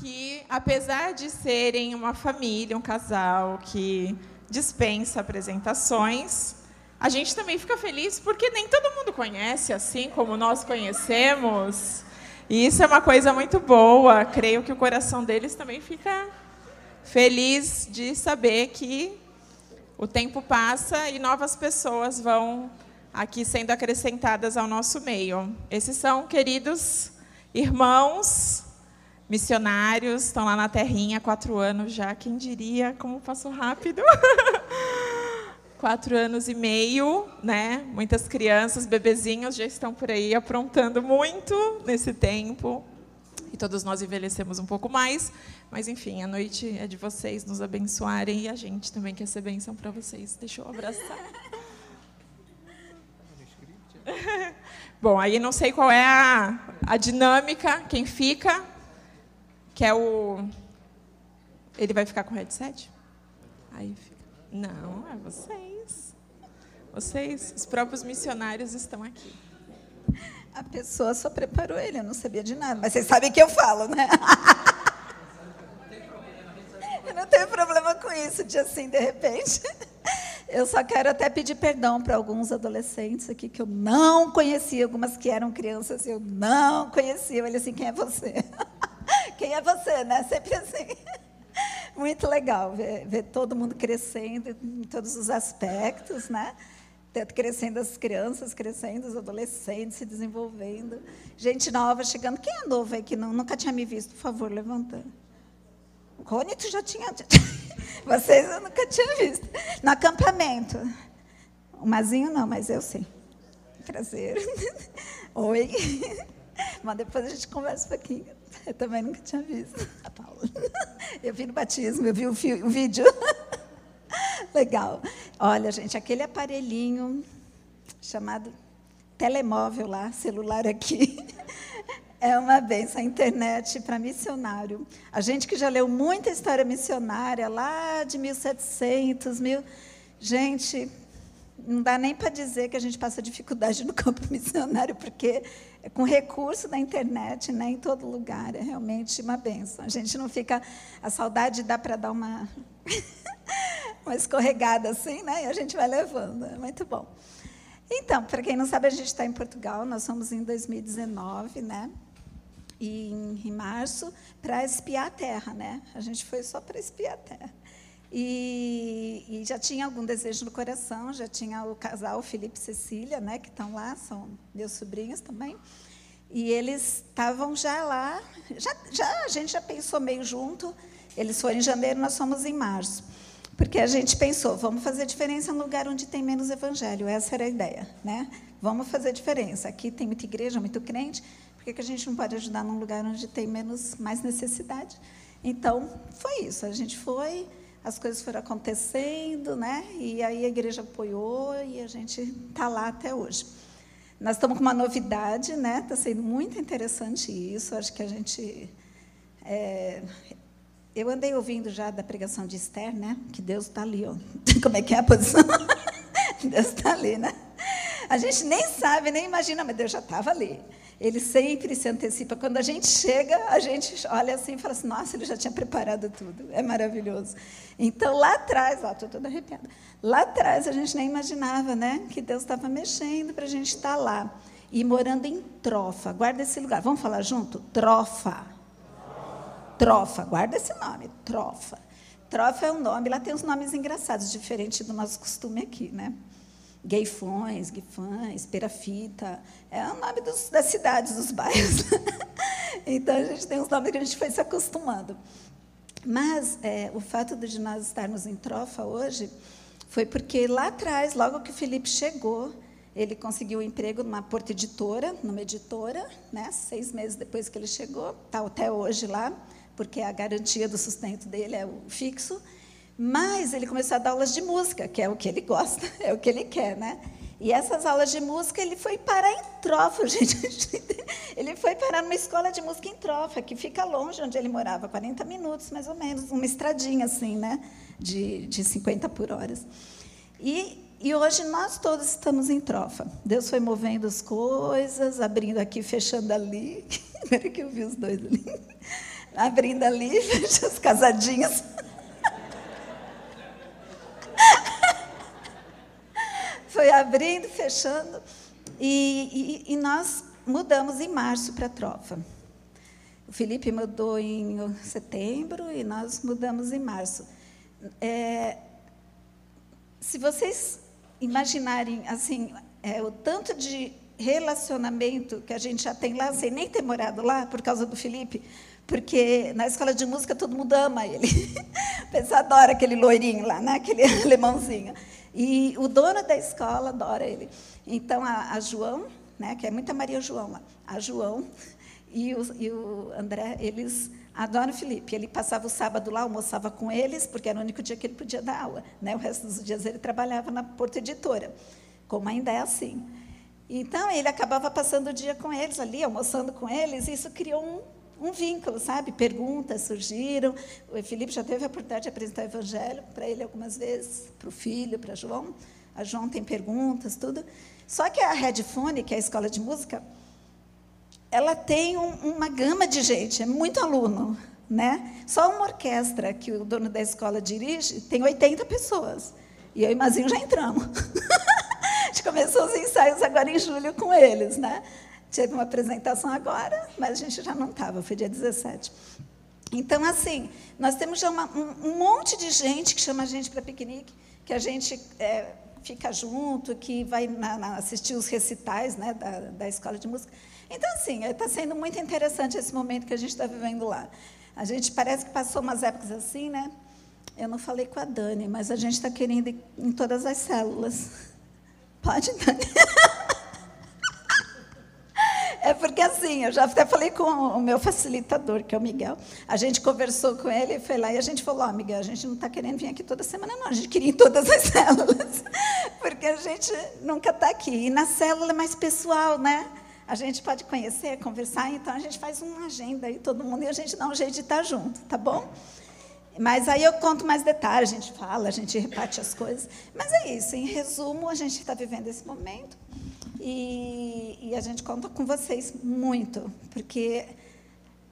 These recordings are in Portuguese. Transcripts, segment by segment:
que, apesar de serem uma família, um casal que dispensa apresentações, a gente também fica feliz porque nem todo mundo conhece assim como nós conhecemos. E isso é uma coisa muito boa. Creio que o coração deles também fica feliz de saber que o tempo passa e novas pessoas vão aqui sendo acrescentadas ao nosso meio. Esses são queridos irmãos missionários, estão lá na terrinha há quatro anos já. Quem diria como passou rápido? quatro anos e meio, né? Muitas crianças, bebezinhos já estão por aí aprontando muito nesse tempo. E todos nós envelhecemos um pouco mais, mas enfim, a noite é de vocês nos abençoarem e a gente também quer ser bênção para vocês. Deixa eu abraçar. Bom, aí não sei qual é a, a dinâmica, quem fica, que é o. Ele vai ficar com o headset? Aí fica. Não, é vocês. Vocês, os próprios missionários estão aqui. A pessoa só preparou ele, eu não sabia de nada, mas vocês sabem que eu falo, né? Eu não tenho problema com isso, de assim, de repente. Eu só quero até pedir perdão para alguns adolescentes aqui que eu não conhecia, algumas que eram crianças, eu não conhecia. Ele assim, quem é você? Quem é você, né? Sempre assim. Muito legal ver, ver todo mundo crescendo em todos os aspectos, né? crescendo as crianças, crescendo os adolescentes, se desenvolvendo. Gente nova chegando. Quem é novo aí que não, nunca tinha me visto? Por favor, levanta. Rony, tu já tinha. Vocês eu nunca tinha visto. No acampamento. O Mazinho não, mas eu sim. Prazer. Oi. Mas depois a gente conversa um pouquinho. Eu também nunca tinha visto. A Paula. Eu vi no batismo, eu vi o, o vídeo. Legal. Olha, gente, aquele aparelhinho chamado telemóvel lá, celular aqui, é uma benção. A internet para missionário. A gente que já leu muita história missionária, lá de 1700, mil. Gente, não dá nem para dizer que a gente passa dificuldade no campo missionário, porque com recurso da internet, né, em todo lugar, é realmente uma benção. A gente não fica. A saudade dá para dar uma. uma escorregada assim, né? E a gente vai levando. É muito bom. Então, para quem não sabe, a gente está em Portugal, nós somos em 2019, né? E em, março, para espiar a terra, né? A gente foi só para espiar a terra. E, e, já tinha algum desejo no coração, já tinha o casal Felipe e Cecília, né, que estão lá, são meus sobrinhos também. E eles estavam já lá, já, já, a gente já pensou meio junto. Eles foram em janeiro, nós fomos em março. Porque a gente pensou, vamos fazer diferença no lugar onde tem menos evangelho. Essa era a ideia, né? Vamos fazer diferença. Aqui tem muita igreja, muito crente. Por que, que a gente não pode ajudar num lugar onde tem menos, mais necessidade? Então, foi isso. A gente foi, as coisas foram acontecendo, né? E aí a igreja apoiou e a gente está lá até hoje. Nós estamos com uma novidade, né? Está sendo muito interessante isso. Acho que a gente é, eu andei ouvindo já da pregação de Esther, né? Que Deus está ali, ó. Como é que é a posição? Deus está ali, né? A gente nem sabe, nem imagina, mas Deus já estava ali. Ele sempre se antecipa. Quando a gente chega, a gente olha assim e fala assim: nossa, ele já tinha preparado tudo. É maravilhoso. Então, lá atrás, estou toda arrepiada. Lá atrás, a gente nem imaginava, né? Que Deus estava mexendo para a gente estar tá lá. E morando em Trofa. Guarda esse lugar. Vamos falar junto? Trofa. Trofa, guarda esse nome, Trofa. Trofa é um nome, lá tem uns nomes engraçados, diferente do nosso costume aqui, né? Gueifões, Guifães, Perafita, é o nome dos, das cidades, dos bairros. então, a gente tem uns nomes que a gente foi se acostumando. Mas é, o fato de nós estarmos em Trofa hoje foi porque lá atrás, logo que o Felipe chegou, ele conseguiu um emprego numa porta editora, numa editora, né? seis meses depois que ele chegou, está até hoje lá porque a garantia do sustento dele é o fixo. Mas ele começou a dar aulas de música, que é o que ele gosta, é o que ele quer, né? E essas aulas de música ele foi parar em Trofa, gente. Ele foi parar numa escola de música em Trofa, que fica longe onde ele morava, 40 minutos mais ou menos, uma estradinha assim, né? De, de 50 por horas. E, e hoje nós todos estamos em Trofa. Deus foi movendo as coisas, abrindo aqui, fechando ali. Agora que eu vi os dois ali abrindo ali, os casadinhos. Foi abrindo, fechando. E, e, e nós mudamos em março para a Trova. O Felipe mudou em setembro e nós mudamos em março. É, se vocês imaginarem assim é, o tanto de relacionamento que a gente já tem lá, sem nem ter morado lá por causa do Felipe, porque na escola de música todo mundo ama ele. O pessoal adora aquele loirinho lá, né? aquele alemãozinho. E o dono da escola adora ele. Então, a, a João, né, que é muita Maria João lá, a João e o, e o André, eles adoram o Felipe. Ele passava o sábado lá, almoçava com eles, porque era o único dia que ele podia dar aula. Né? O resto dos dias ele trabalhava na Porta Editora, como ainda é assim. Então, ele acabava passando o dia com eles ali, almoçando com eles, e isso criou um, um vínculo, sabe? Perguntas surgiram. O Felipe já teve a oportunidade de apresentar o Evangelho para ele algumas vezes, para o filho, para João. A João tem perguntas, tudo. Só que a Redfone, que é a escola de música, ela tem um, uma gama de gente, é muito aluno. Né? Só uma orquestra que o dono da escola dirige tem 80 pessoas. E eu e Mazinho já entramos. gente começou os ensaios agora em julho com eles, né? Teve uma apresentação agora, mas a gente já não estava, foi dia 17. Então, assim, nós temos já uma, um, monte de gente que chama a gente para piquenique, que a gente é, fica junto, que vai na, na, assistir os recitais né, da, da escola de música. Então, assim, está sendo muito interessante esse momento que a gente está vivendo lá. A gente parece que passou umas épocas assim, né? Eu não falei com a Dani, mas a gente está querendo ir em todas as células. Pode, Dani? É porque assim, eu já até falei com o meu facilitador, que é o Miguel. A gente conversou com ele foi lá e a gente falou: Ó, oh, Miguel, a gente não está querendo vir aqui toda semana, não. A gente queria ir em todas as células, porque a gente nunca está aqui. E na célula é mais pessoal, né? A gente pode conhecer, conversar, então a gente faz uma agenda aí, todo mundo, e a gente dá um jeito de estar junto, tá bom? Mas aí eu conto mais detalhes, a gente fala, a gente reparte as coisas. Mas é isso, em resumo, a gente está vivendo esse momento e, e, a gente conta com vocês muito, porque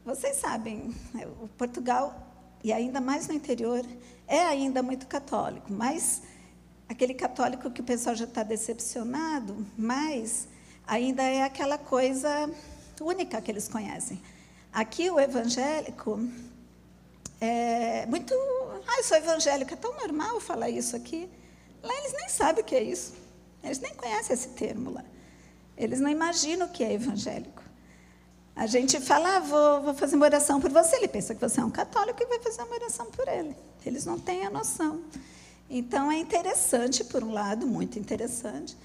vocês sabem, né, o Portugal, e ainda mais no interior, é ainda muito católico, mas aquele católico que o pessoal já está decepcionado, mas ainda é aquela coisa única que eles conhecem. Aqui o evangélico é, muito. Ah, eu sou evangélica, é tão normal falar isso aqui. Lá eles nem sabem o que é isso. Eles nem conhecem esse termo lá. Eles não imaginam o que é evangélico. A gente fala, ah, vou, vou fazer uma oração por você. Ele pensa que você é um católico e vai fazer uma oração por ele. Eles não têm a noção. Então é interessante, por um lado, muito interessante,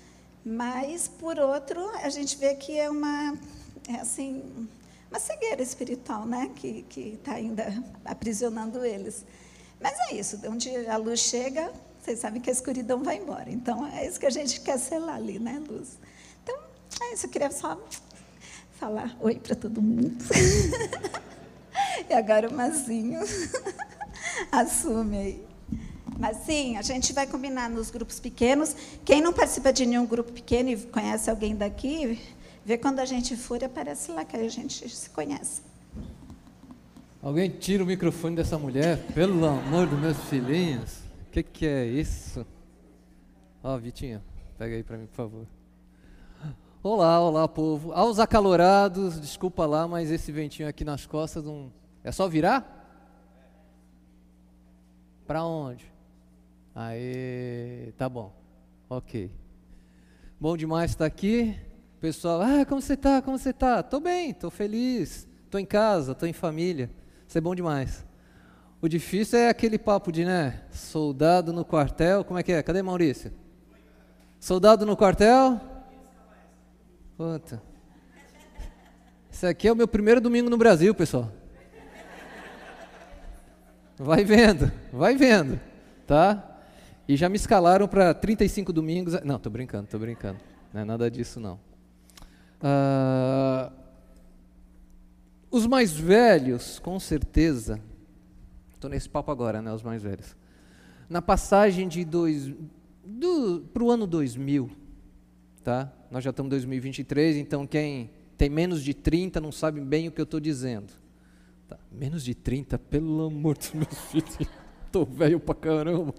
mas, por outro, a gente vê que é uma. É assim, uma cegueira espiritual, né? Que está ainda aprisionando eles. Mas é isso, onde a luz chega, vocês sabem que a escuridão vai embora. Então, é isso que a gente quer selar ali, né, luz? Então, é isso, eu queria só falar oi para todo mundo. e agora o Mazinho assume aí. Mas sim, a gente vai combinar nos grupos pequenos. Quem não participa de nenhum grupo pequeno e conhece alguém daqui, Vê quando a gente for, aparece lá que a gente se conhece. Alguém tira o microfone dessa mulher, pelo amor dos meus filhinhos. O que, que é isso? Ó, oh, Vitinha, pega aí para mim, por favor. Olá, olá, povo. Aos acalorados, desculpa lá, mas esse ventinho aqui nas costas não. É só virar? Para onde? Aí, tá bom. Ok. Bom demais estar aqui. Pessoal, ah, como você tá? Como você tá? Tô bem, tô feliz, tô em casa, tô em família. Isso é bom demais. O difícil é aquele papo de, né, soldado no quartel. Como é que é? Cadê Maurício? Soldado no quartel? Puta. Isso aqui é o meu primeiro domingo no Brasil, pessoal. Vai vendo, vai vendo, tá? E já me escalaram para 35 domingos. Não, tô brincando, tô brincando. Não é nada disso não. Uh, os mais velhos, com certeza, estou nesse papo agora, né? Os mais velhos. Na passagem de dois, para o ano 2000, tá? Nós já estamos em 2023, então quem tem menos de 30 não sabe bem o que eu estou dizendo. Tá, menos de 30, pelo amor dos meus filhos. Tô velho pra caramba.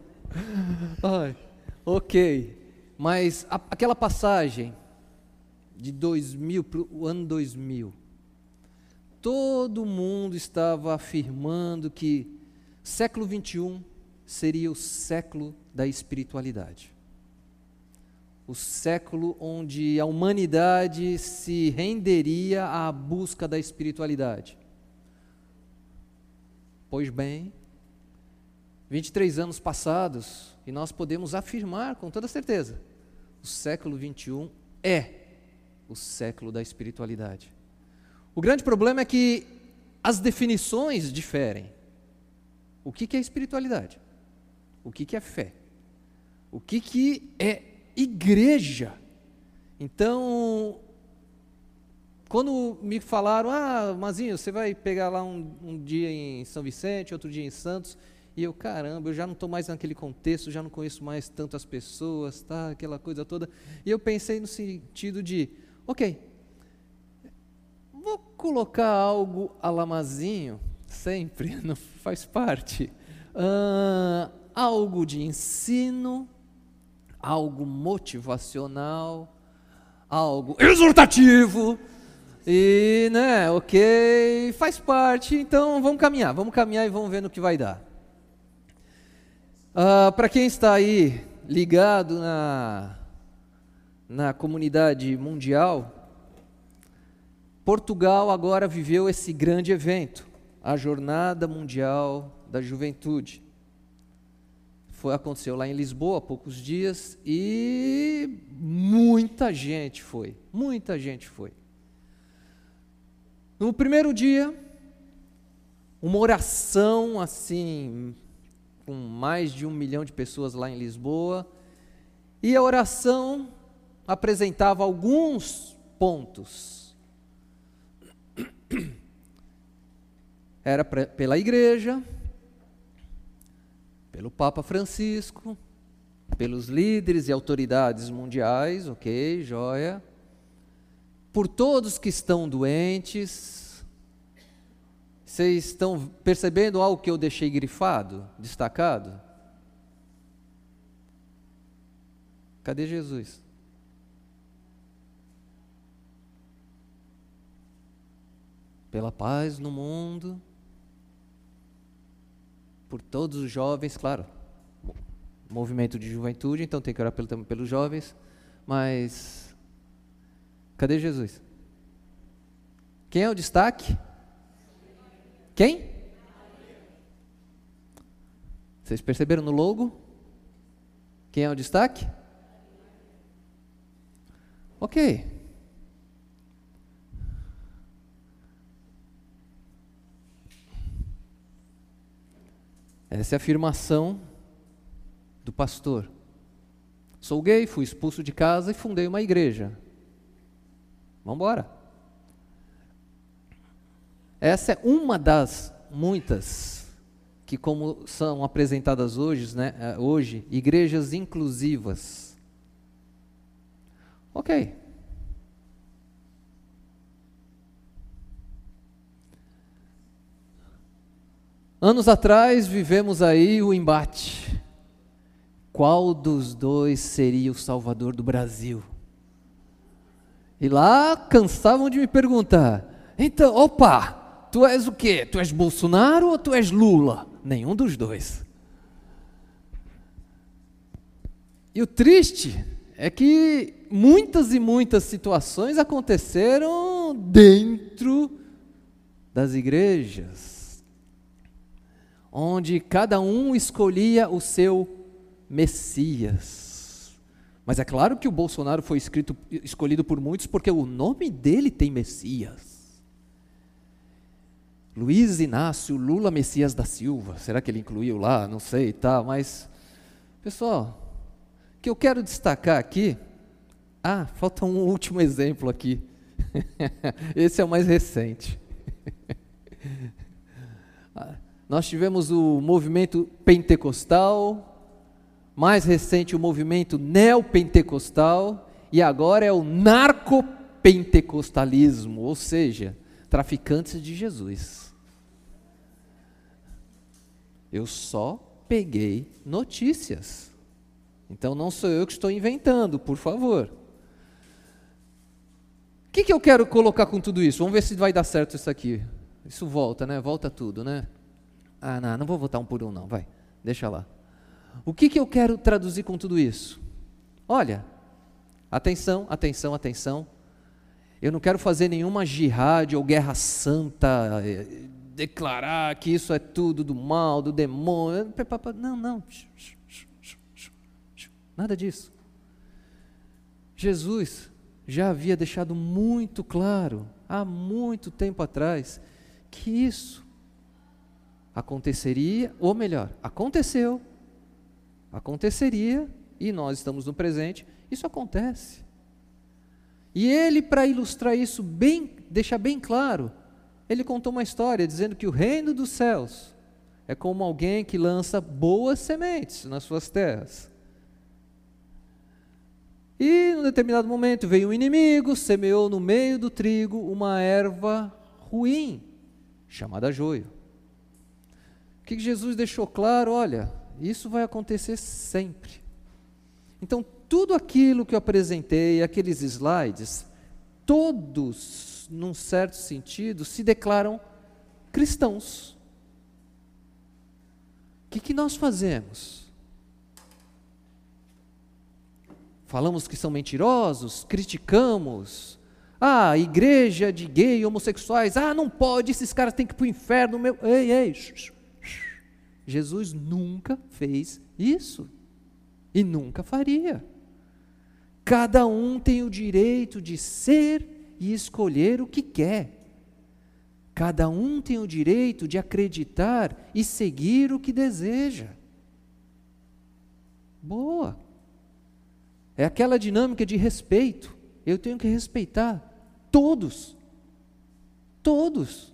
Ai, ok. Mas a, aquela passagem de 2000 para o ano 2000, todo mundo estava afirmando que século 21 seria o século da espiritualidade. O século onde a humanidade se renderia à busca da espiritualidade. Pois bem, 23 anos passados, e nós podemos afirmar com toda certeza: o século 21 é o século da espiritualidade. O grande problema é que as definições diferem. O que, é espiritualidade? O que, é fé? O que, que é igreja? Então, quando me falaram, ah, Mazinho, você vai pegar lá um, um dia em São Vicente, outro dia em Santos, e eu, caramba, eu já não estou mais naquele contexto, já não conheço mais tantas pessoas, tá, aquela coisa toda. E eu pensei no sentido de, ok, vou colocar algo a lamazinho, sempre, não faz parte. Uh, algo de ensino, algo motivacional, algo exortativo. E, né, ok, faz parte, então vamos caminhar, vamos caminhar e vamos ver no que vai dar. Uh, Para quem está aí ligado na, na comunidade mundial, Portugal agora viveu esse grande evento, a Jornada Mundial da Juventude. Foi, aconteceu lá em Lisboa há poucos dias e muita gente foi, muita gente foi. No primeiro dia, uma oração assim com mais de um milhão de pessoas lá em Lisboa, e a oração apresentava alguns pontos. Era pela igreja, pelo Papa Francisco, pelos líderes e autoridades mundiais, ok, joia, por todos que estão doentes, vocês estão percebendo algo que eu deixei grifado, destacado? Cadê Jesus? Pela paz no mundo, por todos os jovens, claro, movimento de juventude, então tem que orar pelo, pelos jovens, mas cadê Jesus? Quem é o destaque? Quem? Vocês perceberam no logo? Quem é o destaque? Ok. Essa é a afirmação do pastor. Sou gay, fui expulso de casa e fundei uma igreja. Vamos embora. Essa é uma das muitas que como são apresentadas hoje, né, é, hoje, igrejas inclusivas. Ok. Anos atrás vivemos aí o embate. Qual dos dois seria o salvador do Brasil? E lá cansavam de me perguntar: então, opa, tu és o quê? Tu és Bolsonaro ou tu és Lula? Nenhum dos dois. E o triste é que muitas e muitas situações aconteceram dentro das igrejas, onde cada um escolhia o seu Messias. Mas é claro que o Bolsonaro foi escrito, escolhido por muitos porque o nome dele tem Messias. Luiz Inácio Lula Messias da Silva. Será que ele incluiu lá? Não sei, tá, mas pessoal, o que eu quero destacar aqui, ah, falta um último exemplo aqui. Esse é o mais recente. Nós tivemos o movimento pentecostal, mais recente o movimento neopentecostal e agora é o narcopentecostalismo, ou seja, traficantes de Jesus. Eu só peguei notícias. Então não sou eu que estou inventando, por favor. O que, que eu quero colocar com tudo isso? Vamos ver se vai dar certo isso aqui. Isso volta, né? Volta tudo, né? Ah, não, não vou votar um por um, não. Vai, deixa lá. O que, que eu quero traduzir com tudo isso? Olha, atenção, atenção, atenção. Eu não quero fazer nenhuma jihad ou guerra santa, eh, declarar que isso é tudo do mal, do demônio. Não, não. Nada disso. Jesus já havia deixado muito claro, há muito tempo atrás, que isso aconteceria, ou melhor, aconteceu, aconteceria, e nós estamos no presente, isso acontece. E ele, para ilustrar isso bem, deixar bem claro, ele contou uma história dizendo que o reino dos céus é como alguém que lança boas sementes nas suas terras. E, num determinado momento, veio um inimigo, semeou no meio do trigo uma erva ruim, chamada joio. Que Jesus deixou claro? Olha, isso vai acontecer sempre. Então, tudo aquilo que eu apresentei, aqueles slides, todos, num certo sentido, se declaram cristãos. O que, que nós fazemos? Falamos que são mentirosos, criticamos. Ah, igreja de gay, homossexuais. Ah, não pode, esses caras têm que ir para o inferno. Meu. Ei, ei. Jesus nunca fez isso. E nunca faria. Cada um tem o direito de ser e escolher o que quer. Cada um tem o direito de acreditar e seguir o que deseja. Boa. É aquela dinâmica de respeito. Eu tenho que respeitar todos. Todos.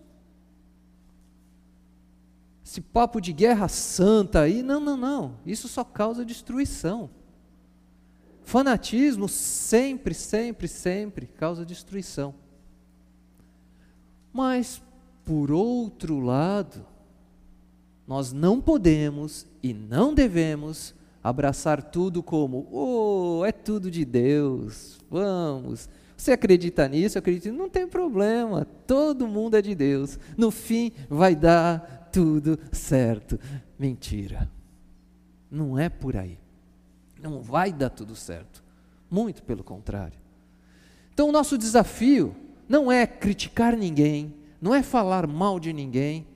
Esse papo de guerra santa aí, não, não, não. Isso só causa destruição. Fanatismo sempre, sempre, sempre causa destruição. Mas, por outro lado, nós não podemos e não devemos abraçar tudo como, oh, é tudo de Deus, vamos. Você acredita nisso? Acredita? Não tem problema, todo mundo é de Deus. No fim vai dar tudo certo. Mentira. Não é por aí. Não vai dar tudo certo. Muito pelo contrário. Então, o nosso desafio não é criticar ninguém, não é falar mal de ninguém,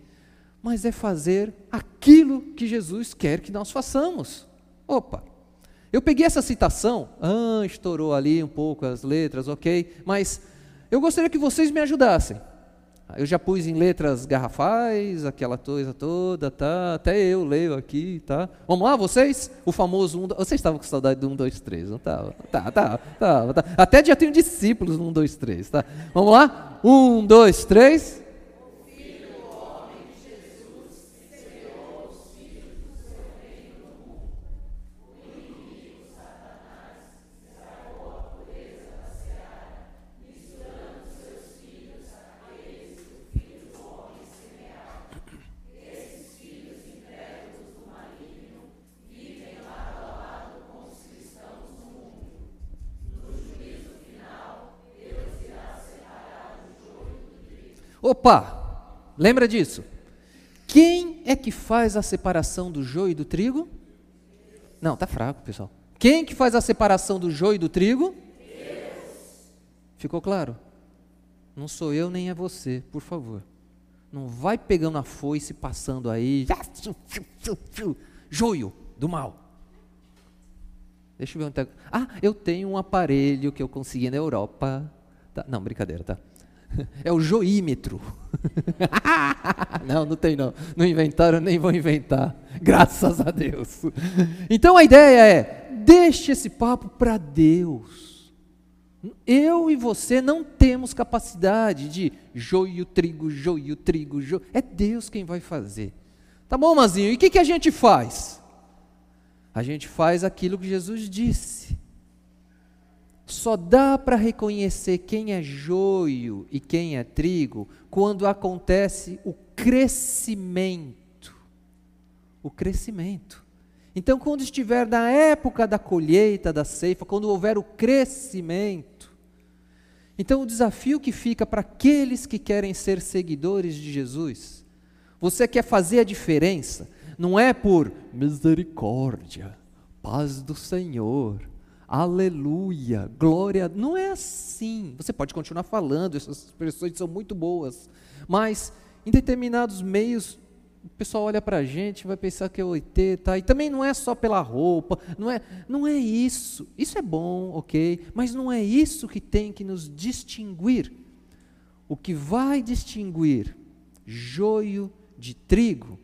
mas é fazer aquilo que Jesus quer que nós façamos. Opa, eu peguei essa citação, ah, estourou ali um pouco as letras, ok, mas eu gostaria que vocês me ajudassem. Eu já pus em letras garrafais, aquela coisa toda, tá? Até eu leio aqui, tá? Vamos lá, vocês? O famoso um, vocês estavam com saudade do 1, 2, 3, não estavam? Tá, tá, tá, tá. Até já tenho discípulos no 1, 2, 3, tá? Vamos lá? 1, 2, 3. Opa, lembra disso? Quem é que faz a separação do joio e do trigo? Não, tá fraco, pessoal. Quem que faz a separação do joio e do trigo? Deus. Ficou claro? Não sou eu nem é você, por favor. Não vai pegando a foice passando aí. Joio do mal. Deixa eu ver onde tá. Ah, eu tenho um aparelho que eu consegui na Europa. Tá. Não, brincadeira, tá? É o joímetro. não, não tem não. Não inventaram, nem vão inventar. Graças a Deus. Então a ideia é: deixe esse papo para Deus. Eu e você não temos capacidade de joio, trigo, joio, trigo, joio. É Deus quem vai fazer. Tá bom, Mazinho? E o que, que a gente faz? A gente faz aquilo que Jesus disse. Só dá para reconhecer quem é joio e quem é trigo quando acontece o crescimento. o crescimento. Então, quando estiver na época da colheita, da ceifa, quando houver o crescimento, então o desafio que fica para aqueles que querem ser seguidores de Jesus, você quer fazer a diferença, não é por misericórdia, paz do Senhor, aleluia, glória, não é assim. Você pode continuar falando, essas expressões são muito boas, mas em determinados meios o pessoal olha para a gente vai pensar que é oitê, tá? E também não é só pela roupa, não é, não é isso. Isso é bom, ok, mas não é isso que tem que nos distinguir. O que vai distinguir joio de trigo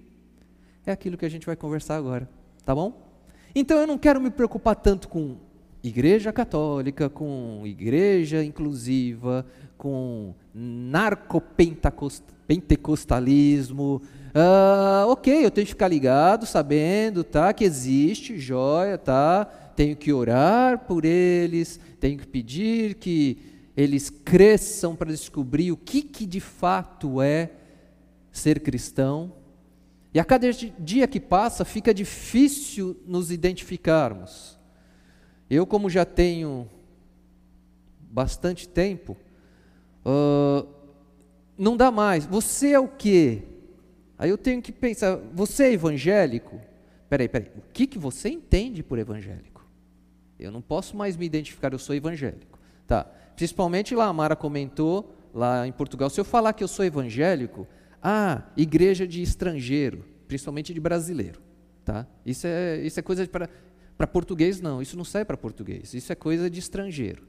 é aquilo que a gente vai conversar agora, tá bom? Então eu não quero me preocupar tanto com igreja católica, com igreja inclusiva, com narcopentecostalismo, Uh, ok, eu tenho que ficar ligado, sabendo, tá, que existe, joia, tá, tenho que orar por eles, tenho que pedir que eles cresçam para descobrir o que, que de fato é ser cristão. E a cada dia que passa fica difícil nos identificarmos. Eu, como já tenho bastante tempo, uh, não dá mais. Você é o quê? Aí eu tenho que pensar, você é evangélico? Peraí, peraí, o que, que você entende por evangélico? Eu não posso mais me identificar, eu sou evangélico. Tá, principalmente lá, a Mara comentou, lá em Portugal, se eu falar que eu sou evangélico, ah, igreja de estrangeiro, principalmente de brasileiro. Tá? Isso, é, isso é coisa para para português não, isso não sai para português, isso é coisa de estrangeiro.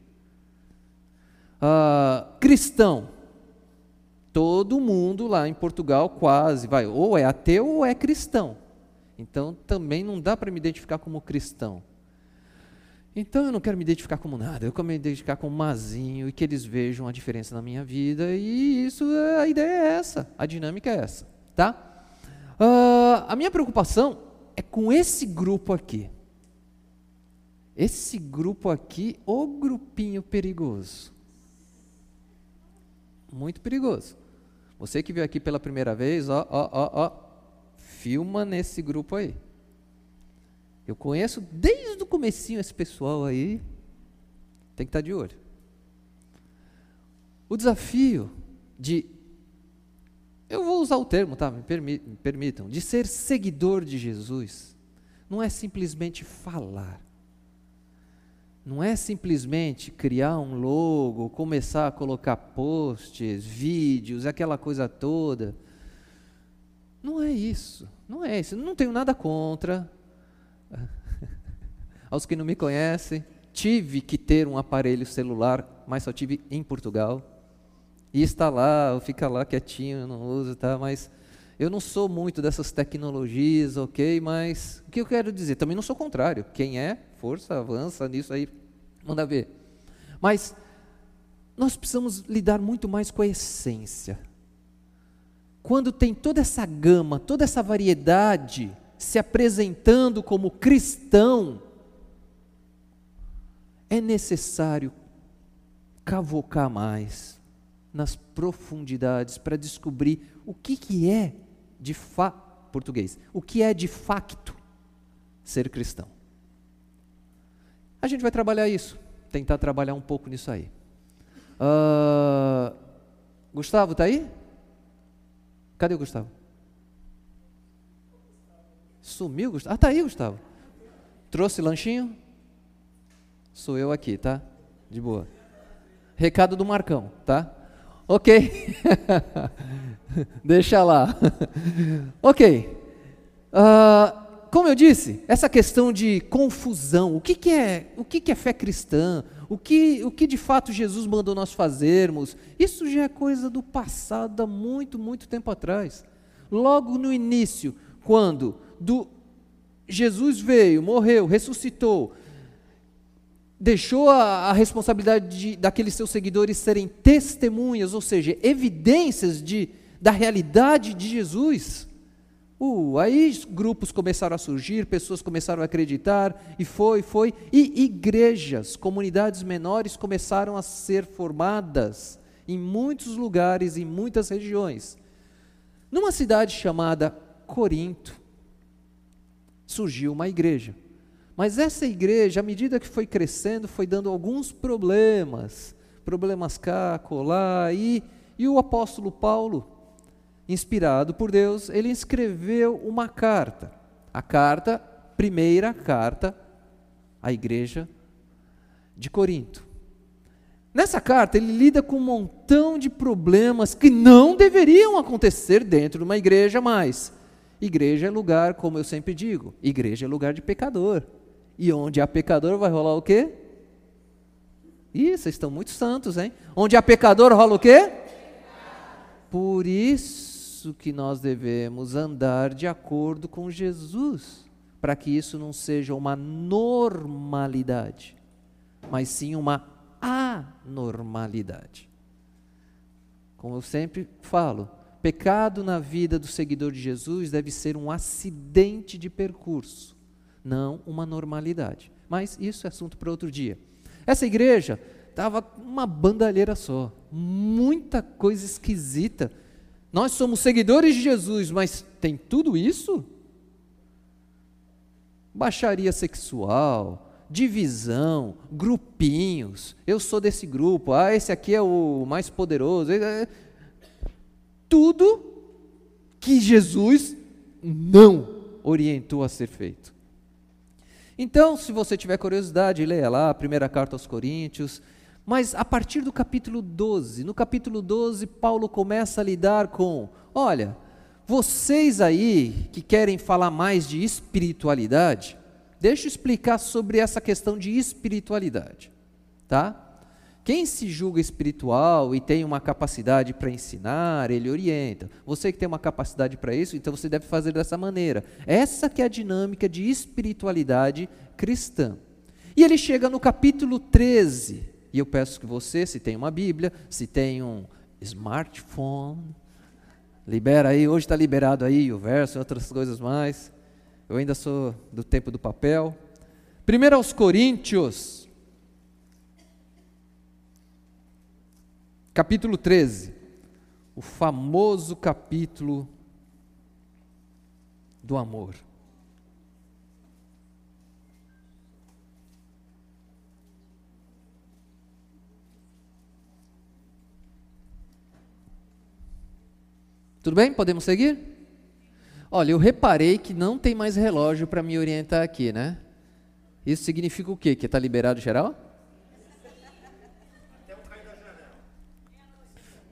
Ah, cristão, todo mundo lá em Portugal quase vai, ou é ateu ou é cristão. Então também não dá para me identificar como cristão. Então eu não quero me identificar como nada, eu quero me identificar como mazinho e que eles vejam a diferença na minha vida e isso, a ideia é essa, a dinâmica é essa, tá? Uh, a minha preocupação é com esse grupo aqui. Esse grupo aqui, o grupinho perigoso. Muito perigoso. Você que veio aqui pela primeira vez, ó, ó, ó, ó, filma nesse grupo aí. Eu conheço desde o comecinho esse pessoal aí. Tem que estar de olho. O desafio de eu vou usar o termo, tá? Me, me permitam, de ser seguidor de Jesus, não é simplesmente falar. Não é simplesmente criar um logo, começar a colocar posts, vídeos, aquela coisa toda. Não é isso. Não é isso. Não tenho nada contra. Aos que não me conhecem, tive que ter um aparelho celular, mas só tive em Portugal. E está lá, fica lá quietinho, não uso, tá? Mas eu não sou muito dessas tecnologias, ok? Mas o que eu quero dizer? Também não sou contrário. Quem é, força, avança nisso aí, manda ver. Mas nós precisamos lidar muito mais com a essência. Quando tem toda essa gama, toda essa variedade se apresentando como cristão, é necessário cavocar mais nas profundidades para descobrir o que, que é de fa português, o que é de facto ser cristão. A gente vai trabalhar isso, tentar trabalhar um pouco nisso aí. Uh, Gustavo, está aí? Cadê o Gustavo? Sumiu, Gustavo? Ah, está aí, Gustavo. Trouxe lanchinho? Sou eu aqui, tá? De boa. Recado do Marcão, tá? Ok. Deixa lá. ok. Uh, como eu disse, essa questão de confusão, o que, que é, o que, que é fé cristã, o que, o que de fato Jesus mandou nós fazermos, isso já é coisa do passado há muito, muito tempo atrás. Logo no início, quando do Jesus veio, morreu, ressuscitou, deixou a, a responsabilidade de, daqueles seus seguidores serem testemunhas, ou seja, evidências de, da realidade de Jesus. Uh, aí grupos começaram a surgir, pessoas começaram a acreditar, e foi, foi, e igrejas, comunidades menores começaram a ser formadas em muitos lugares, em muitas regiões. Numa cidade chamada Corinto, surgiu uma igreja. Mas essa igreja, à medida que foi crescendo, foi dando alguns problemas, problemas cá, colar, e, e o apóstolo Paulo, inspirado por Deus, ele escreveu uma carta. A carta, primeira carta à igreja de Corinto. Nessa carta, ele lida com um montão de problemas que não deveriam acontecer dentro de uma igreja mais. Igreja é lugar, como eu sempre digo, igreja é lugar de pecador. E onde há pecador vai rolar o quê? Ih, vocês estão muito santos, hein? Onde há pecador rola o quê? Por isso que nós devemos andar de acordo com Jesus, para que isso não seja uma normalidade, mas sim uma anormalidade. Como eu sempre falo, pecado na vida do seguidor de Jesus deve ser um acidente de percurso não uma normalidade. Mas isso é assunto para outro dia. Essa igreja estava uma bandalheira só, muita coisa esquisita. Nós somos seguidores de Jesus, mas tem tudo isso? Baixaria sexual, divisão, grupinhos. Eu sou desse grupo, ah, esse aqui é o mais poderoso. Tudo que Jesus não orientou a ser feito. Então, se você tiver curiosidade, leia lá a primeira carta aos Coríntios. Mas a partir do capítulo 12, no capítulo 12, Paulo começa a lidar com: olha, vocês aí que querem falar mais de espiritualidade, deixa eu explicar sobre essa questão de espiritualidade, tá? Quem se julga espiritual e tem uma capacidade para ensinar, ele orienta. Você que tem uma capacidade para isso, então você deve fazer dessa maneira. Essa que é a dinâmica de espiritualidade cristã. E ele chega no capítulo 13, e eu peço que você, se tem uma Bíblia, se tem um smartphone, libera aí, hoje está liberado aí o verso e outras coisas mais. Eu ainda sou do tempo do papel. Primeiro aos Coríntios, Capítulo 13, o famoso capítulo do amor. Tudo bem? Podemos seguir? Olha, eu reparei que não tem mais relógio para me orientar aqui, né? Isso significa o quê? Que está liberado geral?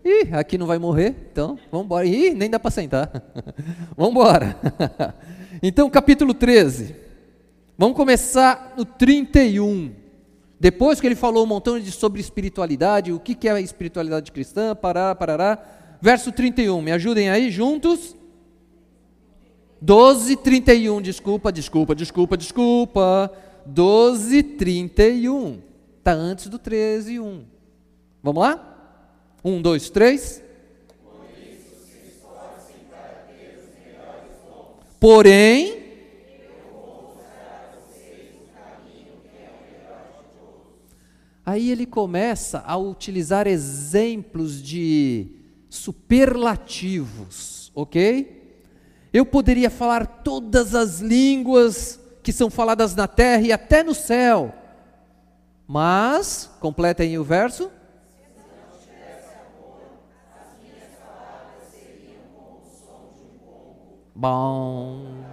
Ih, aqui não vai morrer, então vamos embora. Ih, nem dá para sentar. vamos embora. então, capítulo 13. Vamos começar no 31. Depois que ele falou um montão de sobre espiritualidade, o que, é a espiritualidade cristã, parará, parará. Verso 31, me ajudem aí juntos. 12, 31, desculpa, desculpa, desculpa, desculpa. 12, 31. Está antes do 13, 1. Vamos lá? Um, dois, três. Porém, aí ele começa a utilizar exemplos de superlativos, ok? Eu poderia falar todas as línguas que são faladas na terra e até no céu, mas, completem o verso, Bom.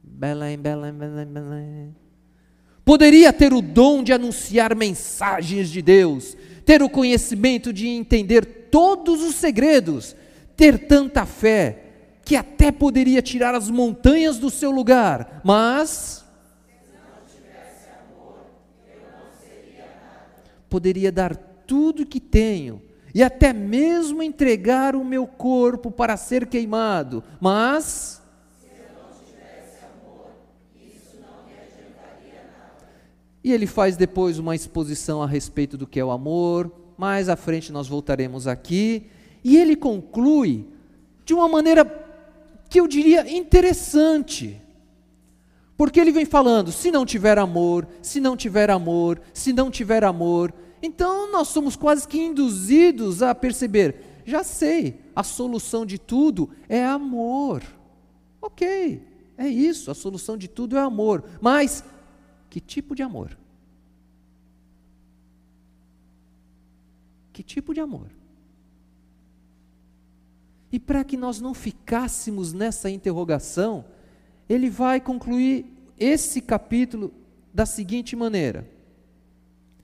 Belém, Belém, Belém, Belém. Poderia ter o dom de anunciar mensagens de Deus, ter o conhecimento de entender todos os segredos, ter tanta fé que até poderia tirar as montanhas do seu lugar, mas poderia dar tudo que tenho e até mesmo entregar o meu corpo para ser queimado, mas E ele faz depois uma exposição a respeito do que é o amor. Mais à frente nós voltaremos aqui. E ele conclui de uma maneira que eu diria interessante. Porque ele vem falando: se não tiver amor, se não tiver amor, se não tiver amor, então nós somos quase que induzidos a perceber: já sei, a solução de tudo é amor. Ok, É isso, a solução de tudo é amor. Mas que tipo de amor? Que tipo de amor? E para que nós não ficássemos nessa interrogação, ele vai concluir esse capítulo da seguinte maneira.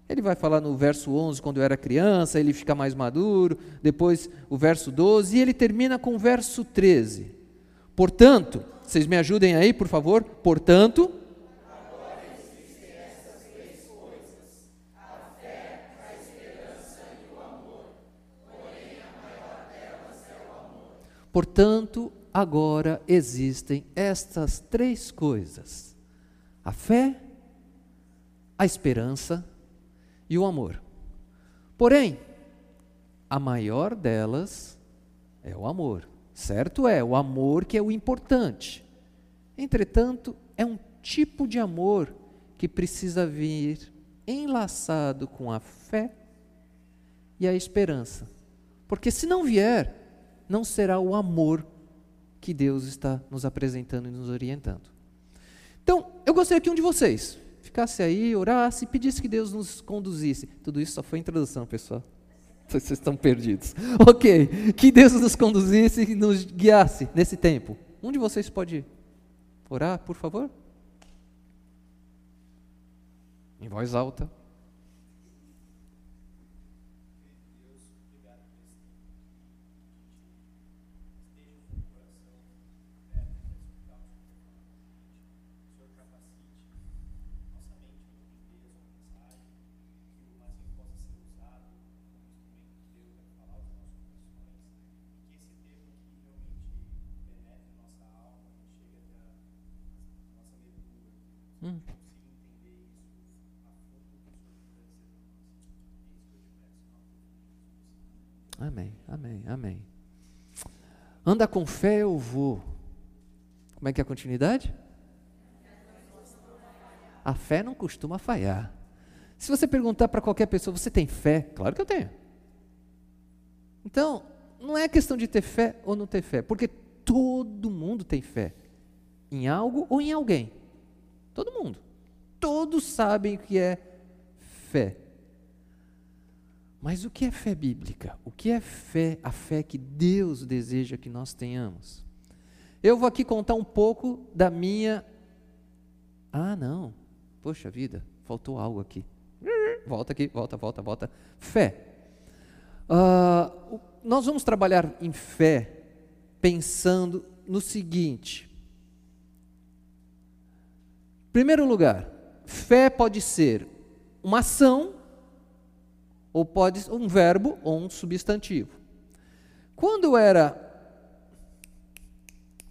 Ele vai falar no verso 11, quando eu era criança, ele fica mais maduro, depois o verso 12, e ele termina com o verso 13. Portanto, vocês me ajudem aí, por favor? Portanto, Portanto, agora existem estas três coisas: a fé, a esperança e o amor. Porém, a maior delas é o amor. Certo é, o amor que é o importante. Entretanto, é um tipo de amor que precisa vir enlaçado com a fé e a esperança. Porque se não vier, não será o amor que Deus está nos apresentando e nos orientando. Então, eu gostaria que um de vocês ficasse aí, orasse pedisse que Deus nos conduzisse. Tudo isso só foi introdução, pessoal. Vocês estão perdidos. Ok, que Deus nos conduzisse e nos guiasse nesse tempo. Um de vocês pode orar, por favor? Em voz alta. Hum. Amém, amém, amém. Anda com fé, eu vou. Como é que é a continuidade? A fé não costuma falhar. Se você perguntar para qualquer pessoa, você tem fé? Claro que eu tenho. Então, não é questão de ter fé ou não ter fé, porque todo mundo tem fé em algo ou em alguém. Todo mundo. Todos sabem o que é fé. Mas o que é fé bíblica? O que é fé, a fé que Deus deseja que nós tenhamos? Eu vou aqui contar um pouco da minha. Ah, não. Poxa vida, faltou algo aqui. Volta aqui, volta, volta, volta. Fé. Uh, nós vamos trabalhar em fé pensando no seguinte: Primeiro lugar, fé pode ser uma ação, ou pode ser um verbo ou um substantivo. Quando era,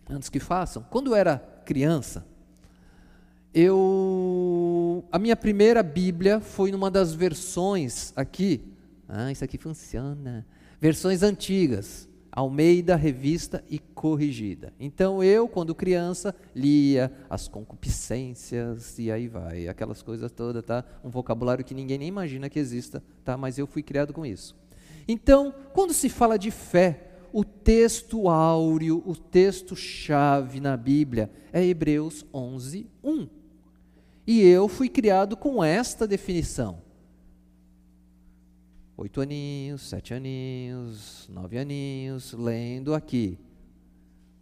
antes que façam, quando era criança, eu, a minha primeira Bíblia foi numa das versões aqui, ah, isso aqui funciona, versões antigas, Almeida Revista e Corrigida. Então eu, quando criança, lia as concupiscências e aí vai, aquelas coisas todas, tá? Um vocabulário que ninguém nem imagina que exista, tá? Mas eu fui criado com isso. Então, quando se fala de fé, o texto áureo, o texto chave na Bíblia é Hebreus 11, 1. E eu fui criado com esta definição oito aninhos, sete aninhos, nove aninhos, lendo aqui.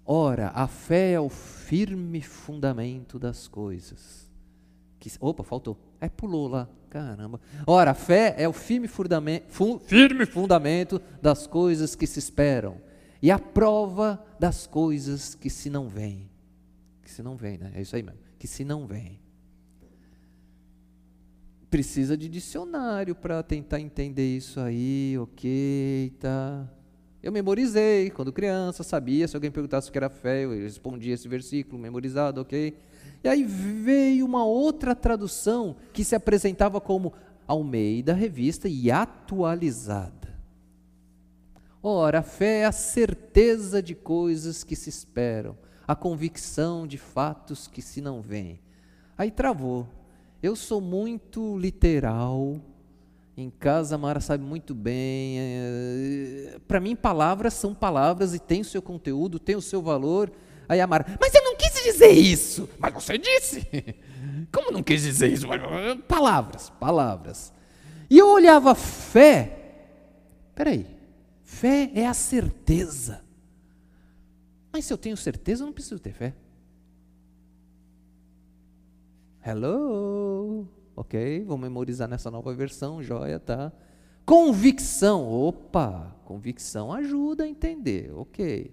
Ora, a fé é o firme fundamento das coisas. Que, opa, faltou. É, pulou lá. Caramba. Ora, a fé é o firme fundamento, firme fundamento das coisas que se esperam. E a prova das coisas que se não veem. Que se não veem, né? É isso aí mesmo. Que se não veem precisa de dicionário para tentar entender isso aí, ok, tá. Eu memorizei quando criança, sabia, se alguém perguntasse o que era fé, eu respondia esse versículo memorizado, ok. E aí veio uma outra tradução que se apresentava como Almeida, revista e atualizada. Ora, a fé é a certeza de coisas que se esperam, a convicção de fatos que se não veem. Aí travou. Eu sou muito literal. Em casa, a Mara sabe muito bem. É, Para mim, palavras são palavras e têm o seu conteúdo, têm o seu valor. Aí a Mara, mas eu não quis dizer isso. Mas você disse. Como não quis dizer isso? Palavras, palavras. E eu olhava fé. Peraí, fé é a certeza. Mas se eu tenho certeza, eu não preciso ter fé. Hello. Ok, vou memorizar nessa nova versão, joia, tá? Convicção, opa, convicção ajuda a entender, ok.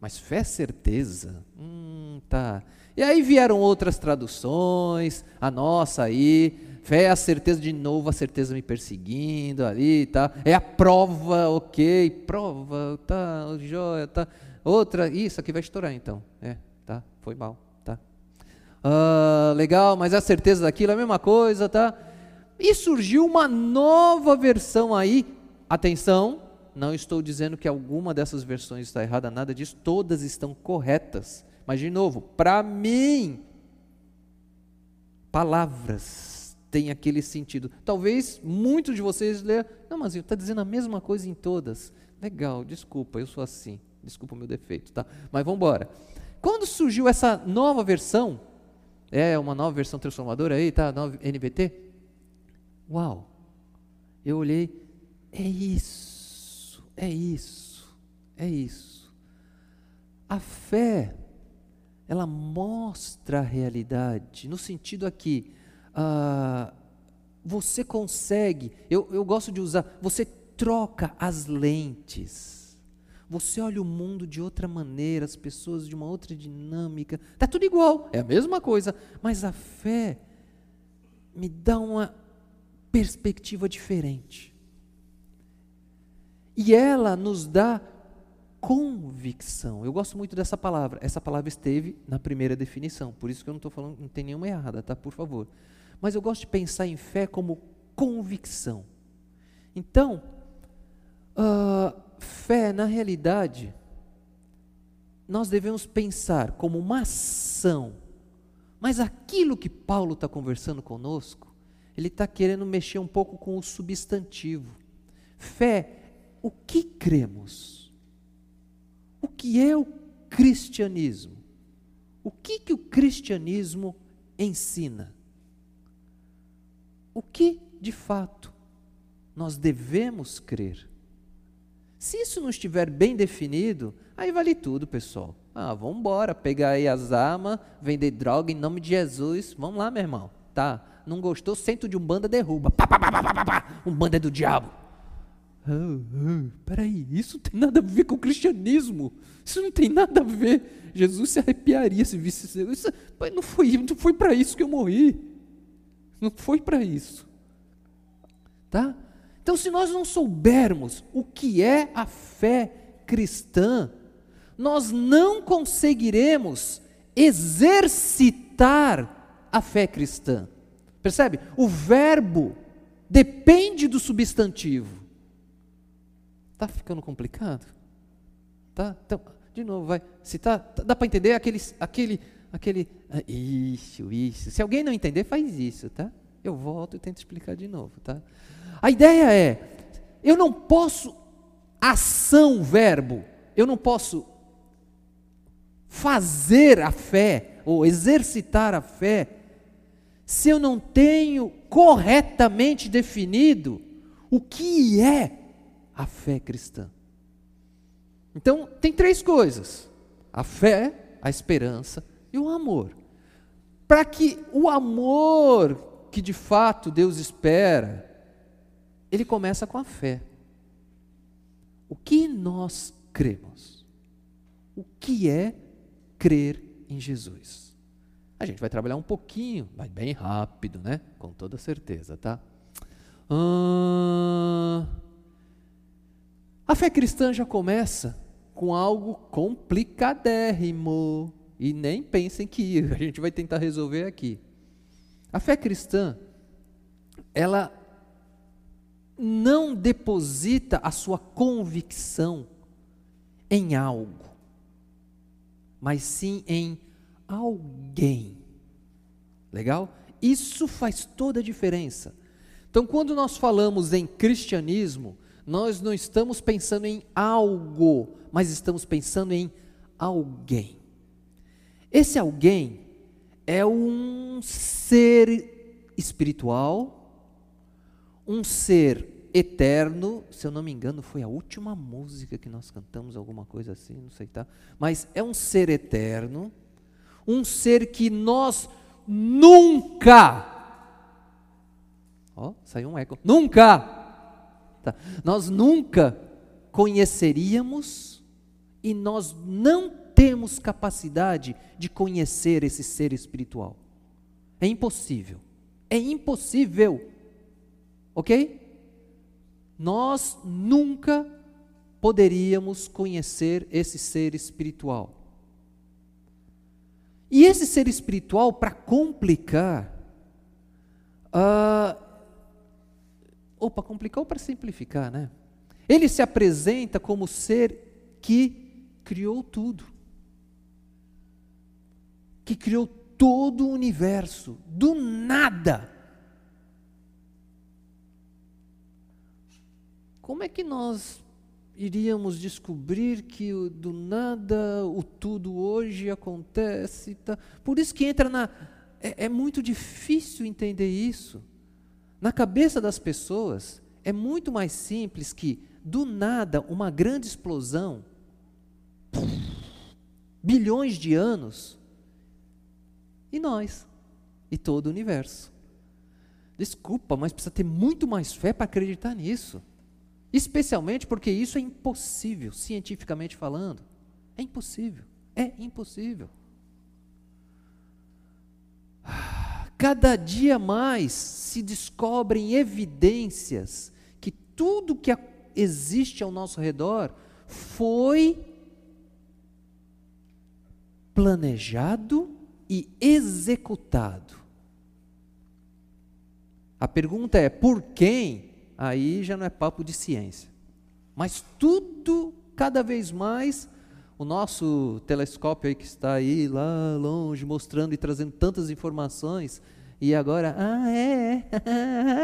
Mas fé, certeza, hum, tá. E aí vieram outras traduções, a nossa aí, fé é a certeza de novo, a certeza me perseguindo ali, tá? É a prova, ok, prova, tá, joia, tá. Outra, isso aqui vai estourar então, é, tá, foi mal. Ah, legal, mas a certeza daquilo é a mesma coisa, tá? E surgiu uma nova versão aí, atenção, não estou dizendo que alguma dessas versões está errada, nada disso, todas estão corretas. Mas, de novo, para mim, palavras têm aquele sentido. Talvez muitos de vocês leiam, não, mas está dizendo a mesma coisa em todas. Legal, desculpa, eu sou assim. Desculpa o meu defeito, tá? Mas vamos embora. Quando surgiu essa nova versão, é uma nova versão transformadora aí, tá? Nova NVT. Uau! Eu olhei, é isso, é isso, é isso. A fé ela mostra a realidade, no sentido aqui, uh, você consegue, eu, eu gosto de usar, você troca as lentes, você olha o mundo de outra maneira, as pessoas de uma outra dinâmica, está tudo igual, é a mesma coisa, mas a fé me dá uma perspectiva diferente. E ela nos dá convicção. Eu gosto muito dessa palavra. Essa palavra esteve na primeira definição, por isso que eu não estou falando, não tem nenhuma errada, tá? Por favor. Mas eu gosto de pensar em fé como convicção. Então, uh, fé, na realidade, nós devemos pensar como uma ação. Mas aquilo que Paulo está conversando conosco, ele está querendo mexer um pouco com o substantivo. Fé, o que cremos? o que é o cristianismo? O que, que o cristianismo ensina? O que, de fato, nós devemos crer? Se isso não estiver bem definido, aí vale tudo, pessoal. Ah, vamos embora, pegar aí as armas, vender droga em nome de Jesus. Vamos lá, meu irmão. Tá? Não gostou? Centro de um banda derruba. Pá, pá, pá, pá, pá, pá. Um banda é do diabo. Oh, oh, peraí, isso não tem nada a ver com o cristianismo. Isso não tem nada a ver. Jesus se arrepiaria se visse isso. Não foi, não foi para isso que eu morri. Não foi para isso. Tá? Então, se nós não soubermos o que é a fé cristã, nós não conseguiremos exercitar a fé cristã. Percebe? O verbo depende do substantivo. Está ficando complicado? Tá? Então, de novo, vai. Se tá, tá dá para entender aquele, aquele, aquele. Ah, isso, isso. Se alguém não entender, faz isso, tá? Eu volto e tento explicar de novo, tá? A ideia é, eu não posso ação, verbo. Eu não posso fazer a fé ou exercitar a fé se eu não tenho corretamente definido o que é a fé cristã. Então, tem três coisas: a fé, a esperança e o amor. Para que o amor que de fato Deus espera, ele começa com a fé. O que nós cremos? O que é crer em Jesus? A gente vai trabalhar um pouquinho, mas bem rápido, né? Com toda certeza, tá? Hum... A fé cristã já começa com algo complicadérrimo. E nem pensem que a gente vai tentar resolver aqui. A fé cristã, ela não deposita a sua convicção em algo, mas sim em alguém. Legal? Isso faz toda a diferença. Então, quando nós falamos em cristianismo, nós não estamos pensando em algo, mas estamos pensando em alguém. Esse alguém é um ser espiritual, um ser eterno. Se eu não me engano, foi a última música que nós cantamos, alguma coisa assim, não sei tá. Mas é um ser eterno, um ser que nós nunca. Ó, saiu um eco. Nunca. Tá, nós nunca conheceríamos e nós não temos capacidade de conhecer esse ser espiritual. É impossível. É impossível. Ok? Nós nunca poderíamos conhecer esse ser espiritual. E esse ser espiritual, para complicar, uh, ou para complicar ou para simplificar, né? Ele se apresenta como ser que criou tudo que criou todo o universo, do nada. Como é que nós iríamos descobrir que do nada o tudo hoje acontece? Tá? Por isso que entra na. É, é muito difícil entender isso. Na cabeça das pessoas, é muito mais simples que, do nada, uma grande explosão, bilhões de anos, e nós, e todo o universo. Desculpa, mas precisa ter muito mais fé para acreditar nisso. Especialmente porque isso é impossível, cientificamente falando. É impossível. É impossível. Cada dia mais se descobrem evidências que tudo que existe ao nosso redor foi planejado e executado. A pergunta é por quem? Aí já não é papo de ciência. Mas tudo, cada vez mais, o nosso telescópio aí que está aí lá longe, mostrando e trazendo tantas informações, e agora, ah, é,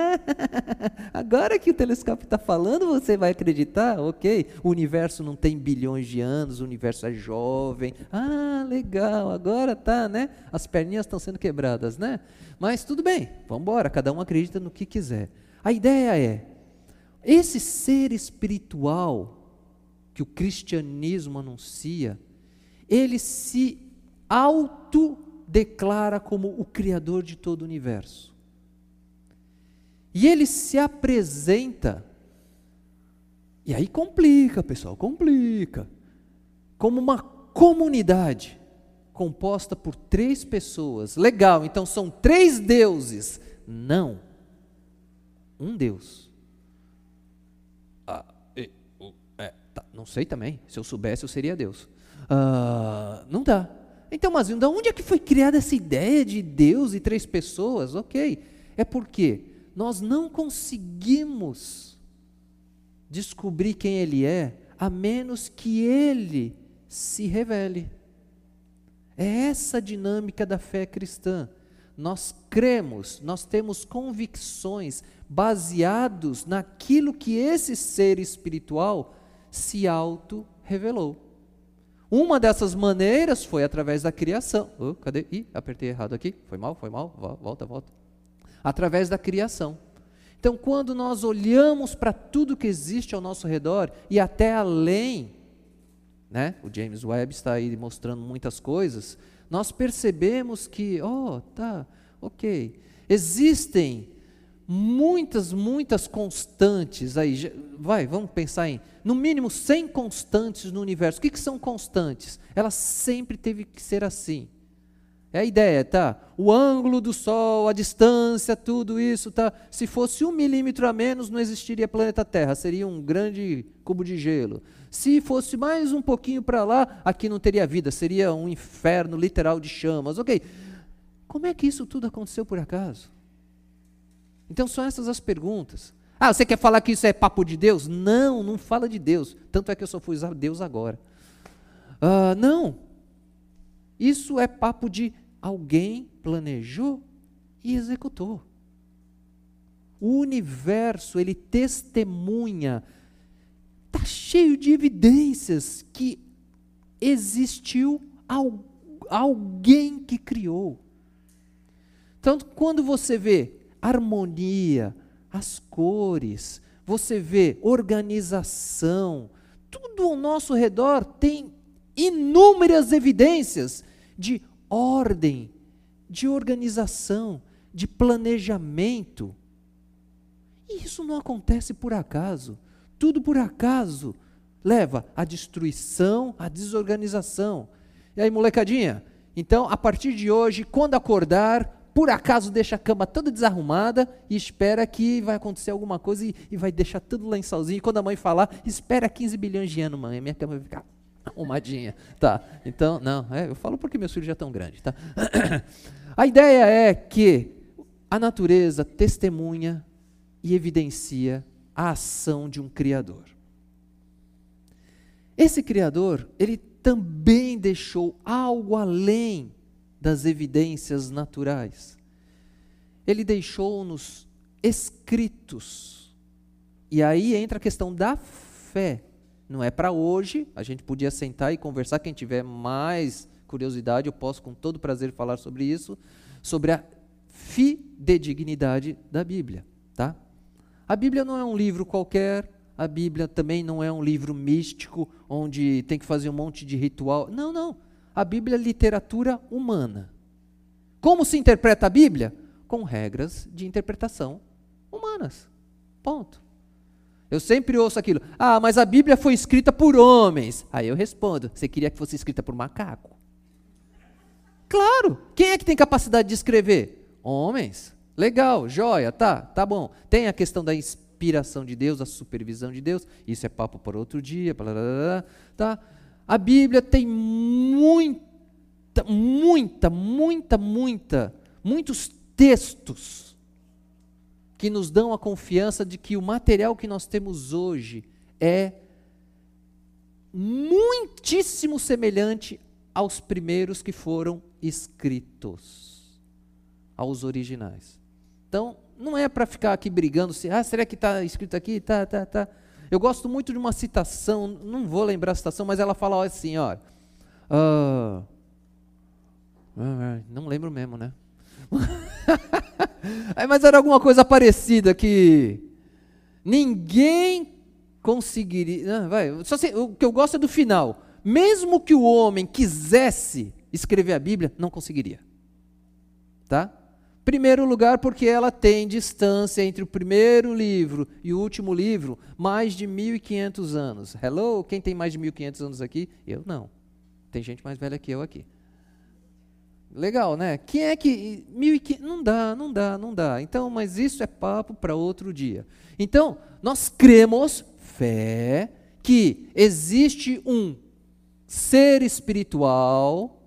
agora que o telescópio está falando, você vai acreditar? Ok, o universo não tem bilhões de anos, o universo é jovem. Ah, legal, agora tá, né? As perninhas estão sendo quebradas, né? Mas tudo bem, vamos embora, cada um acredita no que quiser. A ideia é, esse ser espiritual que o cristianismo anuncia, ele se auto declara como o Criador de todo o universo. E ele se apresenta, e aí complica, pessoal, complica, como uma comunidade composta por três pessoas. Legal, então são três deuses. Não, um Deus. Ah, é, tá, não sei também, se eu soubesse eu seria Deus. Ah, não dá. Então, mas de onde é que foi criada essa ideia de Deus e três pessoas? Ok, é porque nós não conseguimos descobrir quem Ele é, a menos que Ele se revele. É essa a dinâmica da fé cristã. Nós cremos, nós temos convicções baseados naquilo que esse ser espiritual se auto-revelou. Uma dessas maneiras foi através da criação. Oh, cadê? Ih, apertei errado aqui. Foi mal, foi mal. Volta, volta. Através da criação. Então, quando nós olhamos para tudo que existe ao nosso redor e até além, né? O James Webb está aí mostrando muitas coisas. Nós percebemos que, oh, tá, ok. Existem muitas, muitas constantes aí. Vai, vamos pensar em, no mínimo 100 constantes no universo. O que, que são constantes? Ela sempre teve que ser assim. É a ideia, tá? O ângulo do Sol, a distância, tudo isso, tá? Se fosse um milímetro a menos, não existiria planeta Terra, seria um grande cubo de gelo. Se fosse mais um pouquinho para lá, aqui não teria vida, seria um inferno literal de chamas. Ok. Como é que isso tudo aconteceu por acaso? Então são essas as perguntas. Ah, você quer falar que isso é papo de Deus? Não, não fala de Deus. Tanto é que eu só fui usar Deus agora. Uh, não. Isso é papo de alguém planejou e executou. O universo, ele testemunha, está cheio de evidências que existiu alguém que criou. Então, quando você vê harmonia, as cores, você vê organização, tudo ao nosso redor tem inúmeras evidências de ordem, de organização, de planejamento. E isso não acontece por acaso. Tudo por acaso leva à destruição, à desorganização. E aí, molecadinha? Então, a partir de hoje, quando acordar, por acaso deixa a cama toda desarrumada e espera que vai acontecer alguma coisa e, e vai deixar tudo lençolzinho. E quando a mãe falar, espera 15 bilhões de anos, mãe, minha cama vai ficar arrumadinha. Tá, então, não, é, eu falo porque meus filhos já estão grandes, tá? A ideia é que a natureza testemunha e evidencia a ação de um Criador. Esse Criador, ele também deixou algo além das evidências naturais. Ele deixou-nos escritos. E aí entra a questão da fé. Não é para hoje, a gente podia sentar e conversar. Quem tiver mais curiosidade, eu posso com todo prazer falar sobre isso, sobre a fidedignidade da Bíblia. Tá? A Bíblia não é um livro qualquer, a Bíblia também não é um livro místico, onde tem que fazer um monte de ritual. Não, não. A Bíblia é literatura humana. Como se interpreta a Bíblia? Com regras de interpretação humanas. Ponto. Eu sempre ouço aquilo. Ah, mas a Bíblia foi escrita por homens. Aí eu respondo: você queria que fosse escrita por macaco? Claro. Quem é que tem capacidade de escrever? Homens. Legal, joia, tá, tá bom. Tem a questão da inspiração de Deus, a supervisão de Deus. Isso é papo para outro dia, blá, blá, blá, tá? A Bíblia tem muita, muita, muita, muita, muitos textos que nos dão a confiança de que o material que nós temos hoje é muitíssimo semelhante aos primeiros que foram escritos, aos originais. Então, não é para ficar aqui brigando se, ah, será que está escrito aqui? Tá, tá, tá. Eu gosto muito de uma citação, não vou lembrar a citação, mas ela fala assim, ó. Uh, não lembro mesmo, né? mas era alguma coisa parecida que ninguém conseguiria. vai, só se, o que eu gosto é do final. Mesmo que o homem quisesse escrever a Bíblia, não conseguiria. Tá? Primeiro lugar, porque ela tem distância entre o primeiro livro e o último livro, mais de 1.500 anos. Hello? Quem tem mais de 1.500 anos aqui? Eu não. Tem gente mais velha que eu aqui. Legal, né? Quem é que. 1.500. Não dá, não dá, não dá. Então, mas isso é papo para outro dia. Então, nós cremos, fé, que existe um ser espiritual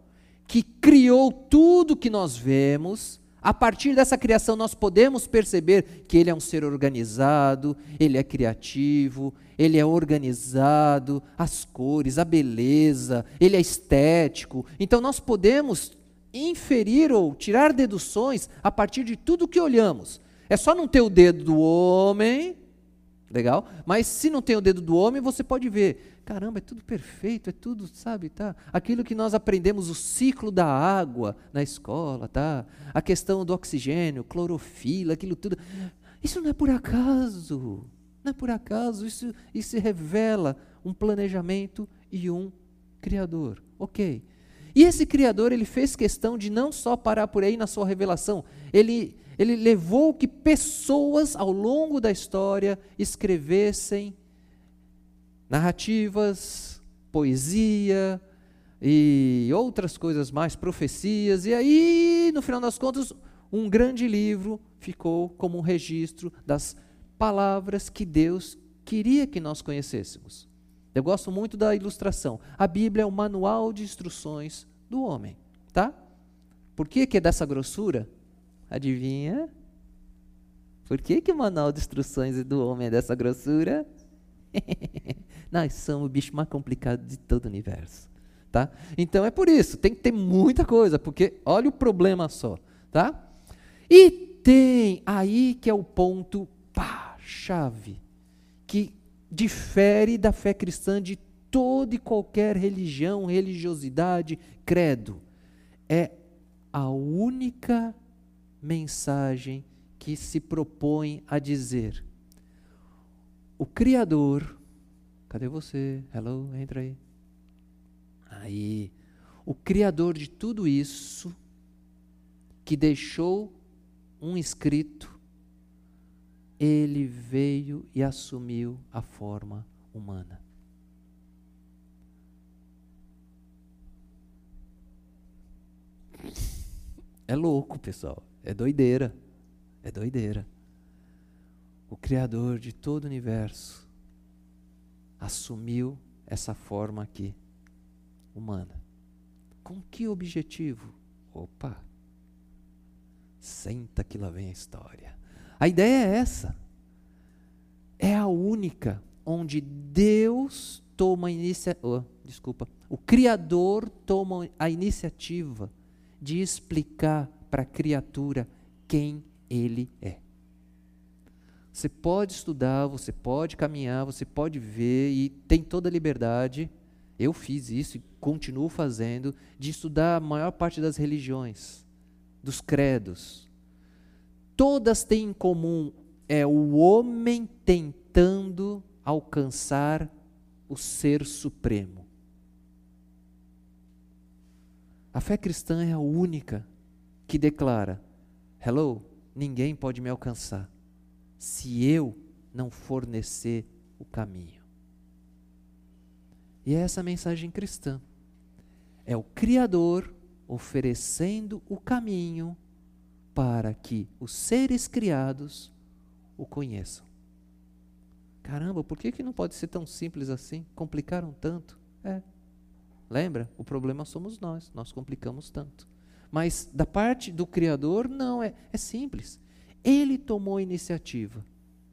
que criou tudo que nós vemos a partir dessa criação, nós podemos perceber que ele é um ser organizado, ele é criativo, ele é organizado, as cores, a beleza, ele é estético. Então, nós podemos inferir ou tirar deduções a partir de tudo que olhamos. É só não ter o dedo do homem, legal? Mas se não tem o dedo do homem, você pode ver caramba, é tudo perfeito, é tudo, sabe, tá? Aquilo que nós aprendemos, o ciclo da água na escola, tá? A questão do oxigênio, clorofila, aquilo tudo. Isso não é por acaso. Não é por acaso, isso, isso revela um planejamento e um criador. OK. E esse criador, ele fez questão de não só parar por aí na sua revelação, ele ele levou que pessoas ao longo da história escrevessem narrativas, poesia e outras coisas mais, profecias, e aí, no final das contas, um grande livro ficou como um registro das palavras que Deus queria que nós conhecêssemos. Eu gosto muito da ilustração. A Bíblia é o manual de instruções do homem, tá? Por que, que é dessa grossura? Adivinha? Por que, que o manual de instruções do homem é dessa grossura? Nós somos o bicho mais complicado de todo o universo. Tá? Então é por isso, tem que ter muita coisa, porque olha o problema só. Tá? E tem aí que é o ponto pá, chave, que difere da fé cristã de toda e qualquer religião, religiosidade, credo. é a única mensagem que se propõe a dizer: o Criador, cadê você? Hello, entra aí. Aí, o Criador de tudo isso, que deixou um escrito, ele veio e assumiu a forma humana. É louco, pessoal. É doideira. É doideira. O Criador de todo o universo assumiu essa forma aqui, humana. Com que objetivo? Opa! Senta que lá vem a história. A ideia é essa. É a única onde Deus toma a iniciativa. Oh, desculpa. O Criador toma a iniciativa de explicar para a criatura quem ele é. Você pode estudar, você pode caminhar, você pode ver e tem toda a liberdade. Eu fiz isso e continuo fazendo de estudar a maior parte das religiões, dos credos. Todas têm em comum é o homem tentando alcançar o ser supremo. A fé cristã é a única que declara: Hello, ninguém pode me alcançar se eu não fornecer o caminho. E é essa a mensagem cristã. É o Criador oferecendo o caminho para que os seres criados o conheçam. Caramba, por que, que não pode ser tão simples assim? Complicaram tanto? É. Lembra? O problema somos nós, nós complicamos tanto. Mas da parte do Criador, não, é, é simples. Ele tomou a iniciativa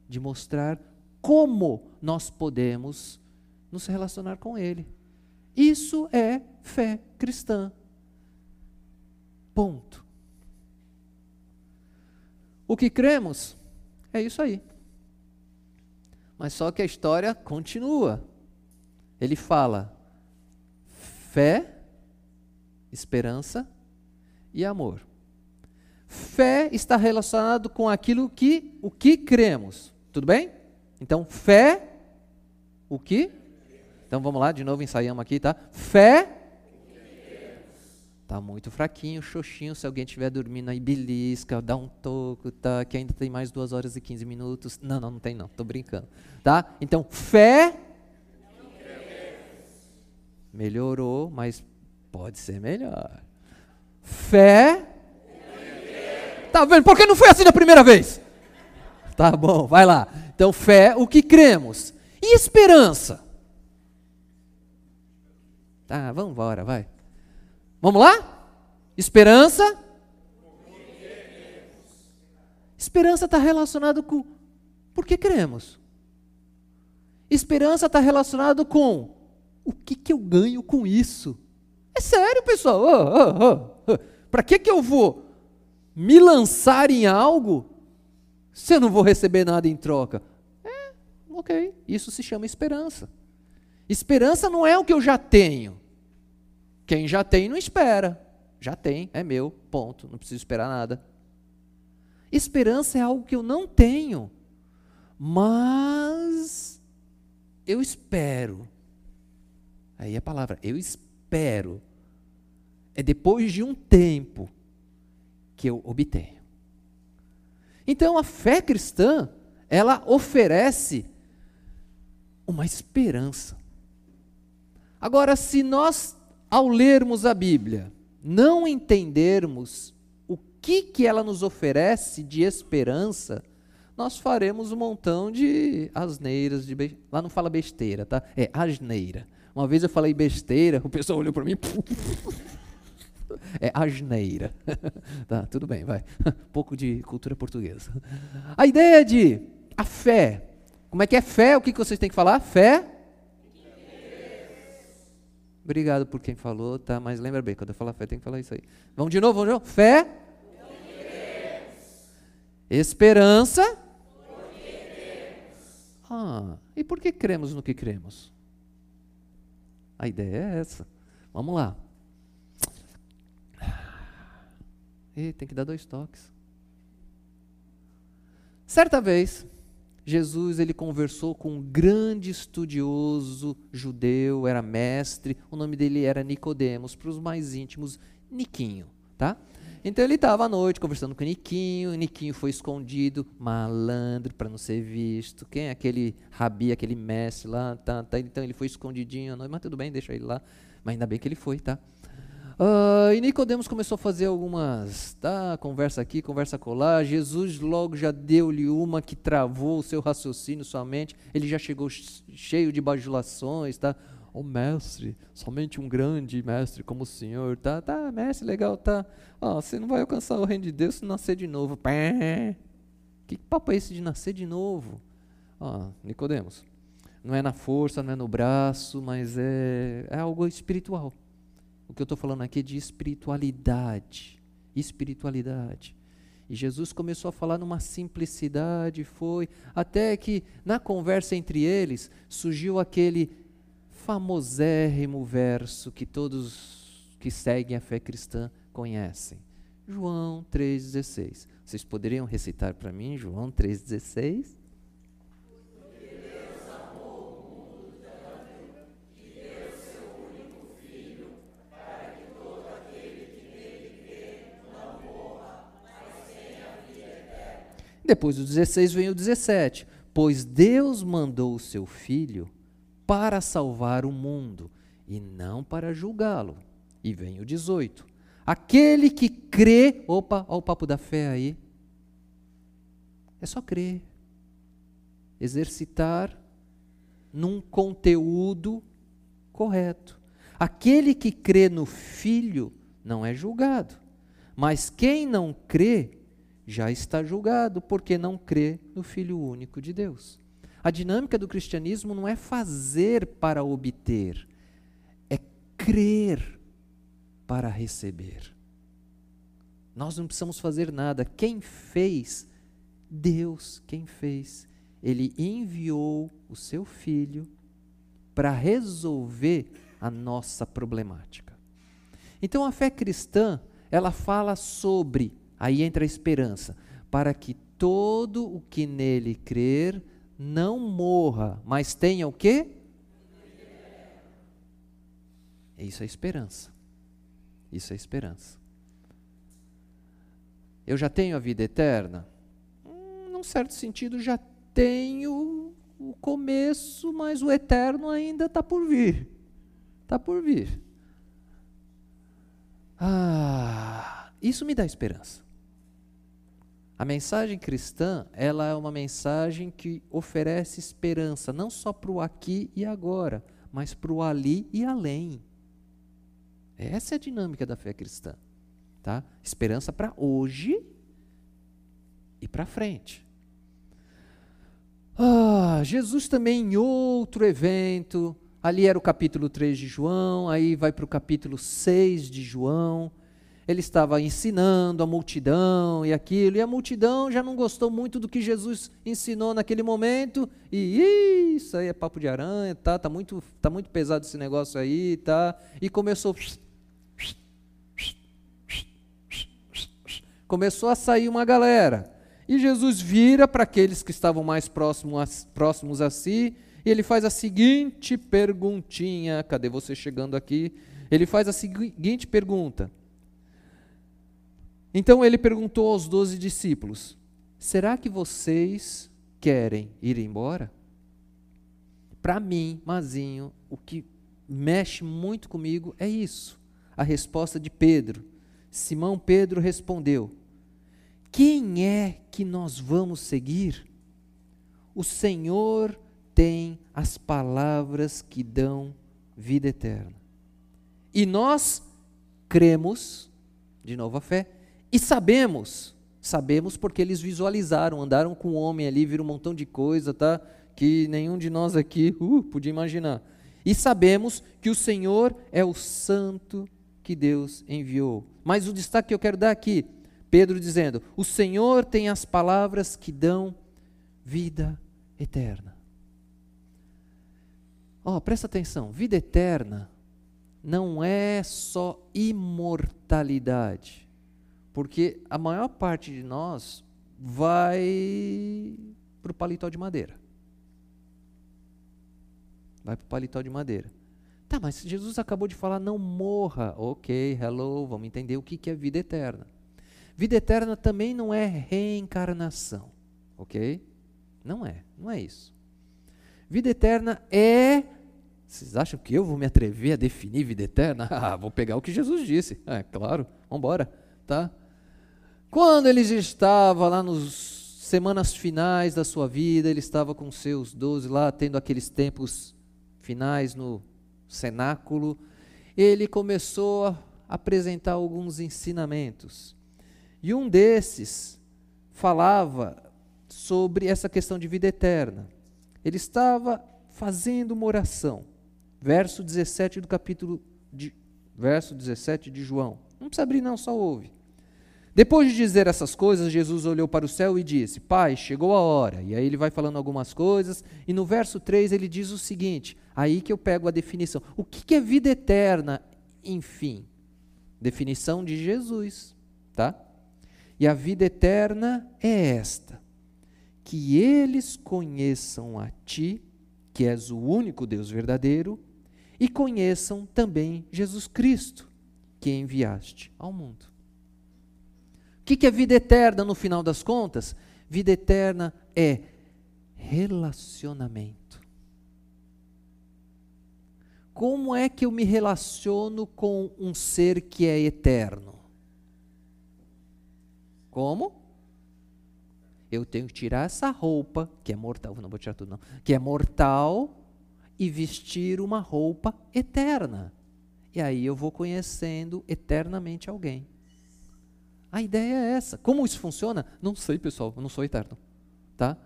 de mostrar como nós podemos nos relacionar com Ele. Isso é fé cristã. Ponto. O que cremos é isso aí. Mas só que a história continua. Ele fala: fé, esperança e amor. Fé está relacionado com aquilo que o que cremos. Tudo bem? Então, fé, o que? Então vamos lá, de novo ensaiamos aqui, tá? Fé. Tá muito fraquinho, xoxinho. Se alguém estiver dormindo aí, belisca, dá um toco, tá? Que ainda tem mais duas horas e 15 minutos. Não, não, não tem não, tô brincando. Tá? Então, fé Melhorou, mas pode ser melhor. Fé. Tá vendo? Por que não foi assim da primeira vez? Tá bom, vai lá. Então, fé, o que cremos. E esperança? Tá, vamos embora, vai. Vamos lá? Esperança. Esperança está relacionado com por que cremos. Esperança está relacionado com o que, que eu ganho com isso? É sério, pessoal. Oh, oh, oh. Para que, que eu vou me lançar em algo se eu não vou receber nada em troca? É, ok. Isso se chama esperança. Esperança não é o que eu já tenho. Quem já tem não espera. Já tem, é meu, ponto. Não preciso esperar nada. Esperança é algo que eu não tenho, mas eu espero Aí a palavra, eu espero. É depois de um tempo que eu obtenho. Então a fé cristã, ela oferece uma esperança. Agora, se nós, ao lermos a Bíblia, não entendermos o que, que ela nos oferece de esperança, nós faremos um montão de asneiras, de be... lá não fala besteira, tá? É asneira. Uma vez eu falei besteira, o pessoal olhou para mim. É asneira. tá, tudo bem, vai. Pouco de cultura portuguesa. A ideia de a fé. Como é que é fé? O que vocês têm que falar? Fé? Obrigado por quem falou, tá? Mas lembra bem, quando eu falar fé, tem que falar isso aí. Vamos de novo, vamos de novo. Fé? Esperança? Ah, e por que cremos no que cremos? A ideia é essa. Vamos lá. E tem que dar dois toques. Certa vez, Jesus ele conversou com um grande estudioso judeu, era mestre, o nome dele era Nicodemos, para os mais íntimos, Niquinho, tá? Então ele estava à noite conversando com Niquinho, Niquinho foi escondido, malandro, para não ser visto. Quem é aquele rabi, aquele mestre lá? Tá, tá, então ele foi escondidinho à noite, mas tudo bem, deixa ele lá. Mas ainda bem que ele foi, tá? Uh, e Nicodemos começou a fazer algumas, tá, conversa aqui, conversa colar. Jesus logo já deu-lhe uma que travou o seu raciocínio, sua mente. Ele já chegou cheio de bajulações, tá? oh, mestre, somente um grande mestre como o senhor, tá, tá, mestre, legal, tá, oh, você não vai alcançar o reino de Deus se nascer de novo, Pé. que papo é esse de nascer de novo? Ó, oh, Nicodemos, não é na força, não é no braço, mas é, é algo espiritual, o que eu estou falando aqui é de espiritualidade, espiritualidade, e Jesus começou a falar numa simplicidade, foi, até que na conversa entre eles surgiu aquele famosérrimo verso que todos que seguem a fé cristã conhecem. João 3,16. Vocês poderiam recitar para mim João 3,16? Depois do 16 vem o 17. Pois Deus mandou o seu Filho para salvar o mundo e não para julgá-lo. E vem o 18. Aquele que crê, opa, olha o papo da fé aí. É só crer. Exercitar num conteúdo correto. Aquele que crê no Filho não é julgado. Mas quem não crê já está julgado, porque não crê no Filho único de Deus. A dinâmica do cristianismo não é fazer para obter, é crer para receber. Nós não precisamos fazer nada. Quem fez? Deus, quem fez. Ele enviou o seu filho para resolver a nossa problemática. Então a fé cristã, ela fala sobre, aí entra a esperança, para que todo o que nele crer não morra, mas tenha o quê? Isso é esperança. Isso é esperança. Eu já tenho a vida eterna? Hum, num certo sentido, já tenho o começo, mas o eterno ainda está por vir. Está por vir. Ah, isso me dá esperança. A mensagem cristã, ela é uma mensagem que oferece esperança, não só para o aqui e agora, mas para o ali e além. Essa é a dinâmica da fé cristã. Tá? Esperança para hoje e para frente. Ah, Jesus também em outro evento, ali era o capítulo 3 de João, aí vai para o capítulo 6 de João, ele estava ensinando a multidão e aquilo, e a multidão já não gostou muito do que Jesus ensinou naquele momento, e isso aí é papo de aranha, tá, tá muito, tá muito pesado esse negócio aí, tá? E começou começou a sair uma galera. E Jesus vira para aqueles que estavam mais próximos a, próximos a si, e ele faz a seguinte perguntinha: cadê você chegando aqui? Ele faz a seguinte pergunta: então ele perguntou aos doze discípulos: Será que vocês querem ir embora? Para mim, Mazinho, o que mexe muito comigo é isso. A resposta de Pedro. Simão Pedro respondeu: Quem é que nós vamos seguir? O Senhor tem as palavras que dão vida eterna. E nós cremos, de novo a fé, e sabemos, sabemos porque eles visualizaram, andaram com o homem ali, viram um montão de coisa, tá? Que nenhum de nós aqui uh, podia imaginar. E sabemos que o Senhor é o santo que Deus enviou. Mas o destaque que eu quero dar aqui, Pedro dizendo: O Senhor tem as palavras que dão vida eterna. Ó, oh, presta atenção, vida eterna não é só imortalidade Porque a maior parte de nós vai para o paletó de madeira. Vai para o paletó de madeira. Tá, mas Jesus acabou de falar não morra. Ok, hello, vamos entender o que, que é vida eterna. Vida eterna também não é reencarnação, ok? Não é, não é isso. Vida eterna é. Vocês acham que eu vou me atrever a definir vida eterna? Ah, vou pegar o que Jesus disse. É claro, vamos embora, tá? Quando ele estava lá nos semanas finais da sua vida, ele estava com seus doze lá, tendo aqueles tempos finais no cenáculo, ele começou a apresentar alguns ensinamentos. E um desses falava sobre essa questão de vida eterna. Ele estava fazendo uma oração. Verso 17 do capítulo de verso 17 de João. Não precisa abrir não, só ouve. Depois de dizer essas coisas, Jesus olhou para o céu e disse: Pai, chegou a hora. E aí ele vai falando algumas coisas, e no verso 3 ele diz o seguinte: aí que eu pego a definição. O que é vida eterna? Enfim, definição de Jesus, tá? E a vida eterna é esta: que eles conheçam a Ti, que és o único Deus verdadeiro, e conheçam também Jesus Cristo, que enviaste ao mundo que, que é vida eterna no final das contas? Vida eterna é relacionamento. Como é que eu me relaciono com um ser que é eterno? Como? Eu tenho que tirar essa roupa, que é mortal, não vou tirar tudo não, que é mortal, e vestir uma roupa eterna. E aí eu vou conhecendo eternamente alguém. A ideia é essa. Como isso funciona? Não sei, pessoal, eu não sou eterno. Tá?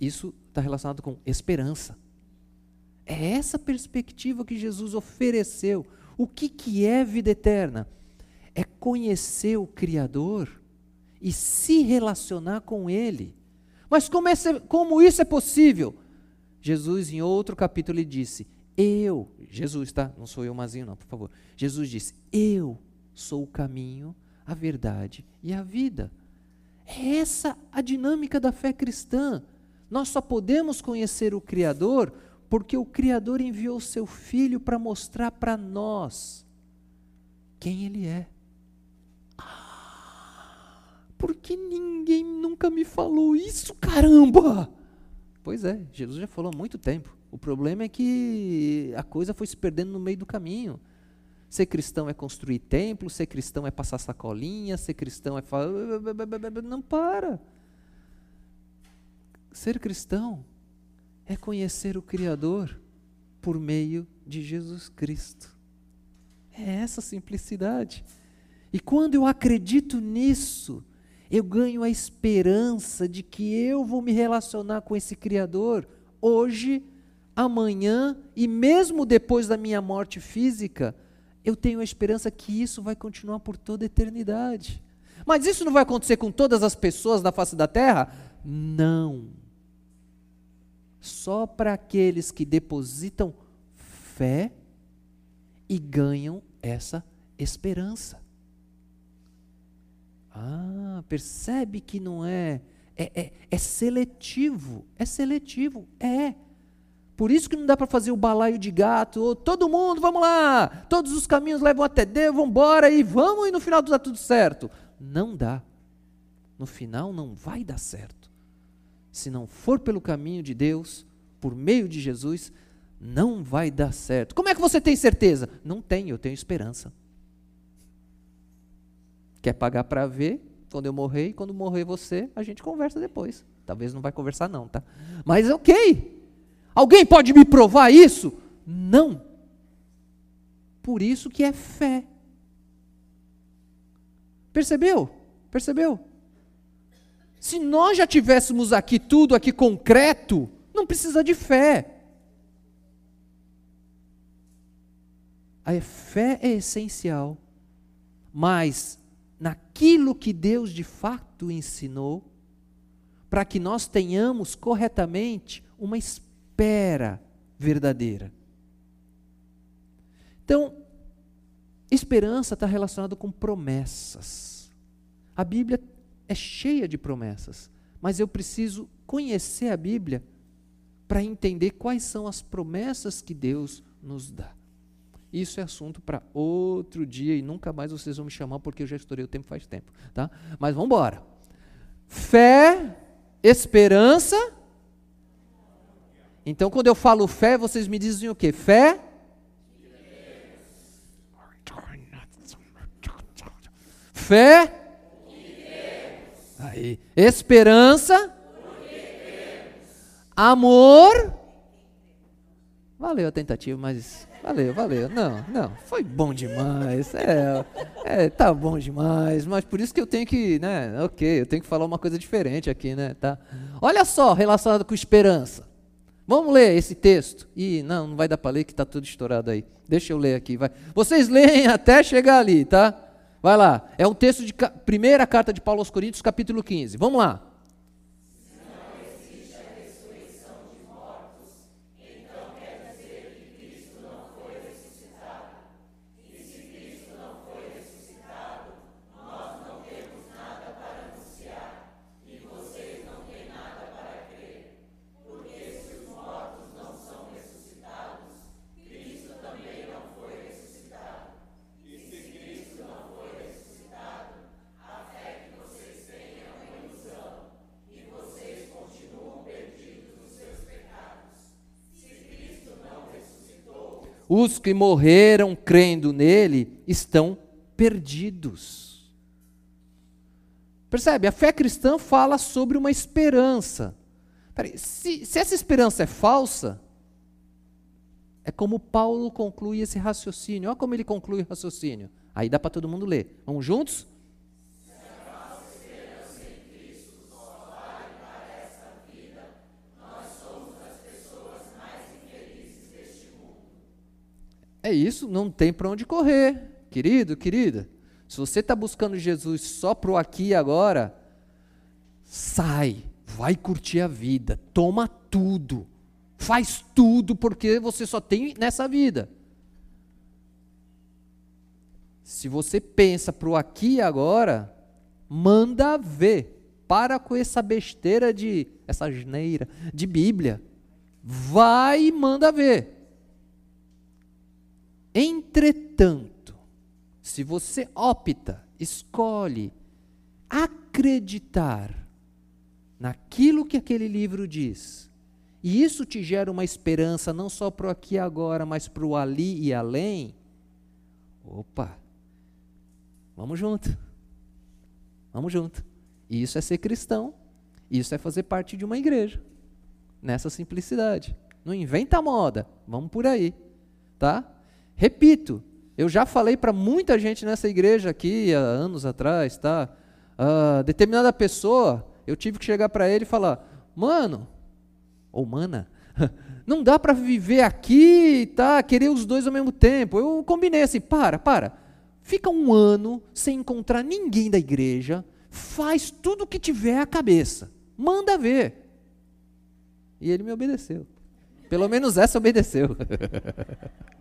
Isso está relacionado com esperança. É essa perspectiva que Jesus ofereceu. O que, que é vida eterna? É conhecer o Criador e se relacionar com Ele. Mas como, é, como isso é possível? Jesus, em outro capítulo, disse: Eu, Jesus, tá? Não sou eu, Mazinho, não, por favor. Jesus disse: Eu sou o caminho, a verdade e a vida. É essa a dinâmica da fé cristã. Nós só podemos conhecer o Criador porque o Criador enviou seu Filho para mostrar para nós quem Ele é. Ah, porque ninguém nunca me falou isso, caramba! Pois é, Jesus já falou há muito tempo. O problema é que a coisa foi se perdendo no meio do caminho. Ser cristão é construir templo, ser cristão é passar sacolinha, ser cristão é falar. Não para. Ser cristão é conhecer o Criador por meio de Jesus Cristo. É essa simplicidade. E quando eu acredito nisso, eu ganho a esperança de que eu vou me relacionar com esse Criador hoje, amanhã e mesmo depois da minha morte física eu tenho a esperança que isso vai continuar por toda a eternidade. Mas isso não vai acontecer com todas as pessoas da face da terra? Não. Só para aqueles que depositam fé e ganham essa esperança. Ah, percebe que não é, é, é, é seletivo, é seletivo, é. Por isso que não dá para fazer o balaio de gato, todo mundo, vamos lá, todos os caminhos levam até Deus, vamos embora e vamos e no final dá tudo certo. Não dá. No final não vai dar certo. Se não for pelo caminho de Deus, por meio de Jesus, não vai dar certo. Como é que você tem certeza? Não tenho, eu tenho esperança. Quer pagar para ver? Quando eu morrer e quando morrer você, a gente conversa depois. Talvez não vai conversar não, tá? Mas ok. Alguém pode me provar isso? Não. Por isso que é fé. Percebeu? Percebeu? Se nós já tivéssemos aqui tudo aqui concreto, não precisa de fé. A fé é essencial, mas naquilo que Deus de fato ensinou, para que nós tenhamos corretamente uma experiência espera verdadeira. Então, esperança está relacionada com promessas. A Bíblia é cheia de promessas, mas eu preciso conhecer a Bíblia para entender quais são as promessas que Deus nos dá. Isso é assunto para outro dia e nunca mais vocês vão me chamar porque eu já estourei o tempo faz tempo, tá? Mas vamos embora. Fé, esperança. Então, quando eu falo fé, vocês me dizem o quê? Fé? Fé? Aí. Esperança? Amor? Valeu a tentativa, mas valeu, valeu. Não, não, foi bom demais. É, é, tá bom demais, mas por isso que eu tenho que, né, ok, eu tenho que falar uma coisa diferente aqui, né, tá? Olha só, relacionado com esperança. Vamos ler esse texto. Ih, não, não vai dar para ler que está tudo estourado aí. Deixa eu ler aqui, vai. Vocês leem até chegar ali, tá? Vai lá. É um texto de primeira carta de Paulo aos Coríntios, capítulo 15. Vamos lá. Os que morreram crendo nele estão perdidos. Percebe? A fé cristã fala sobre uma esperança. Peraí, se, se essa esperança é falsa, é como Paulo conclui esse raciocínio. Olha como ele conclui o raciocínio. Aí dá para todo mundo ler. Vamos juntos? É isso, não tem para onde correr, querido, querida. Se você está buscando Jesus só para o aqui e agora, sai, vai curtir a vida, toma tudo, faz tudo porque você só tem nessa vida. Se você pensa para o aqui e agora, manda ver. Para com essa besteira de, essa geneira de Bíblia. Vai e manda ver. Entretanto, se você opta, escolhe acreditar naquilo que aquele livro diz, e isso te gera uma esperança não só para o aqui e agora, mas para o ali e além, opa, vamos junto. Vamos junto. Isso é ser cristão. Isso é fazer parte de uma igreja. Nessa simplicidade. Não inventa moda. Vamos por aí. Tá? Repito, eu já falei para muita gente nessa igreja aqui há anos atrás, tá? Uh, determinada pessoa, eu tive que chegar para ele e falar, mano, ou mana, não dá para viver aqui, tá? Querer os dois ao mesmo tempo. Eu combinei assim, para, para. Fica um ano sem encontrar ninguém da igreja, faz tudo o que tiver à cabeça, manda ver. E ele me obedeceu. Pelo menos essa obedeceu.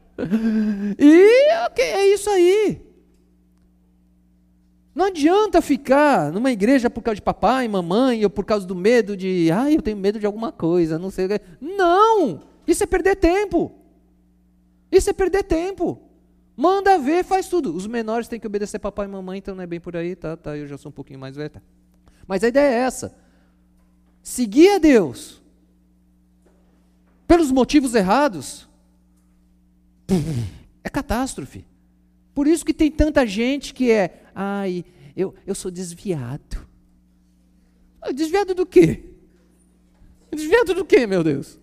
e okay, é isso aí. Não adianta ficar numa igreja por causa de papai, mamãe, ou por causa do medo de, ai, eu tenho medo de alguma coisa, não sei o que. Não! Isso é perder tempo. Isso é perder tempo. Manda ver, faz tudo. Os menores têm que obedecer papai e mamãe, então não é bem por aí, tá? tá eu já sou um pouquinho mais velho. Tá. Mas a ideia é essa. Seguir a Deus pelos motivos errados é catástrofe. Por isso que tem tanta gente que é, ai, eu, eu sou desviado. Ah, desviado do quê? Desviado do quê, meu Deus?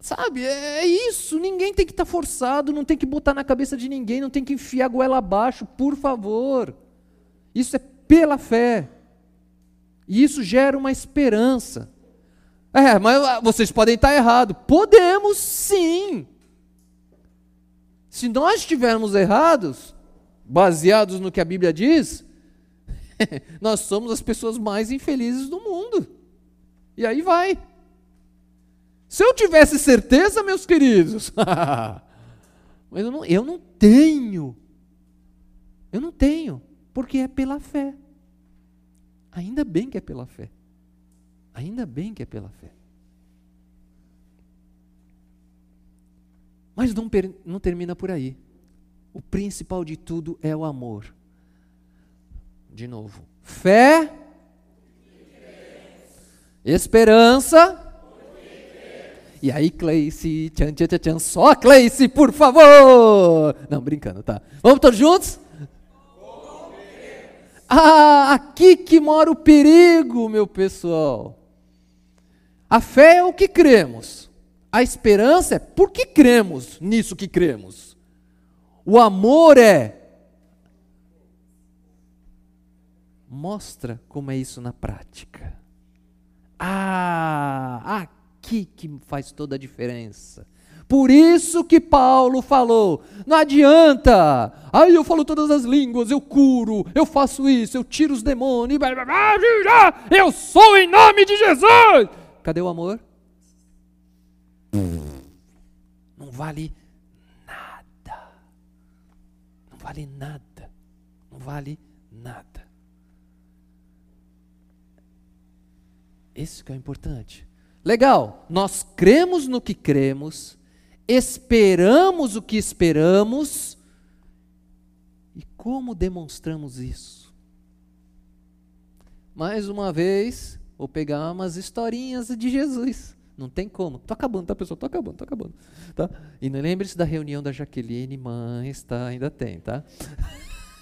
Sabe, é, é isso. Ninguém tem que estar tá forçado, não tem que botar na cabeça de ninguém, não tem que enfiar a goela abaixo, por favor. Isso é pela fé. E isso gera uma esperança. É, mas ah, vocês podem estar errados. Podemos sim. Se nós estivermos errados, baseados no que a Bíblia diz, nós somos as pessoas mais infelizes do mundo. E aí vai. Se eu tivesse certeza, meus queridos, mas eu não, eu não tenho. Eu não tenho, porque é pela fé. Ainda bem que é pela fé. Ainda bem que é pela fé. Mas não, não termina por aí. O principal de tudo é o amor. De novo. Fé, esperança. E aí, Cleice, tchan, tchan, tchan, só Cleice, por favor! Não, brincando, tá? Vamos todos juntos? Ah, aqui que mora o perigo, meu pessoal. A fé é o que cremos. A esperança é por que cremos nisso que cremos. O amor é mostra como é isso na prática. Ah, aqui que faz toda a diferença. Por isso que Paulo falou: não adianta, aí eu falo todas as línguas, eu curo, eu faço isso, eu tiro os demônios, eu sou em nome de Jesus. Cadê o amor? Não vale nada. Não vale nada. Não vale nada. Esse que é o importante. Legal, nós cremos no que cremos, esperamos o que esperamos, e como demonstramos isso? Mais uma vez, vou pegar umas historinhas de Jesus. Não tem como. Tô acabando, tá, pessoal? Tô acabando, tô acabando. Tá? E não lembre-se da reunião da Jaqueline, mães, tá? Ainda tem, tá?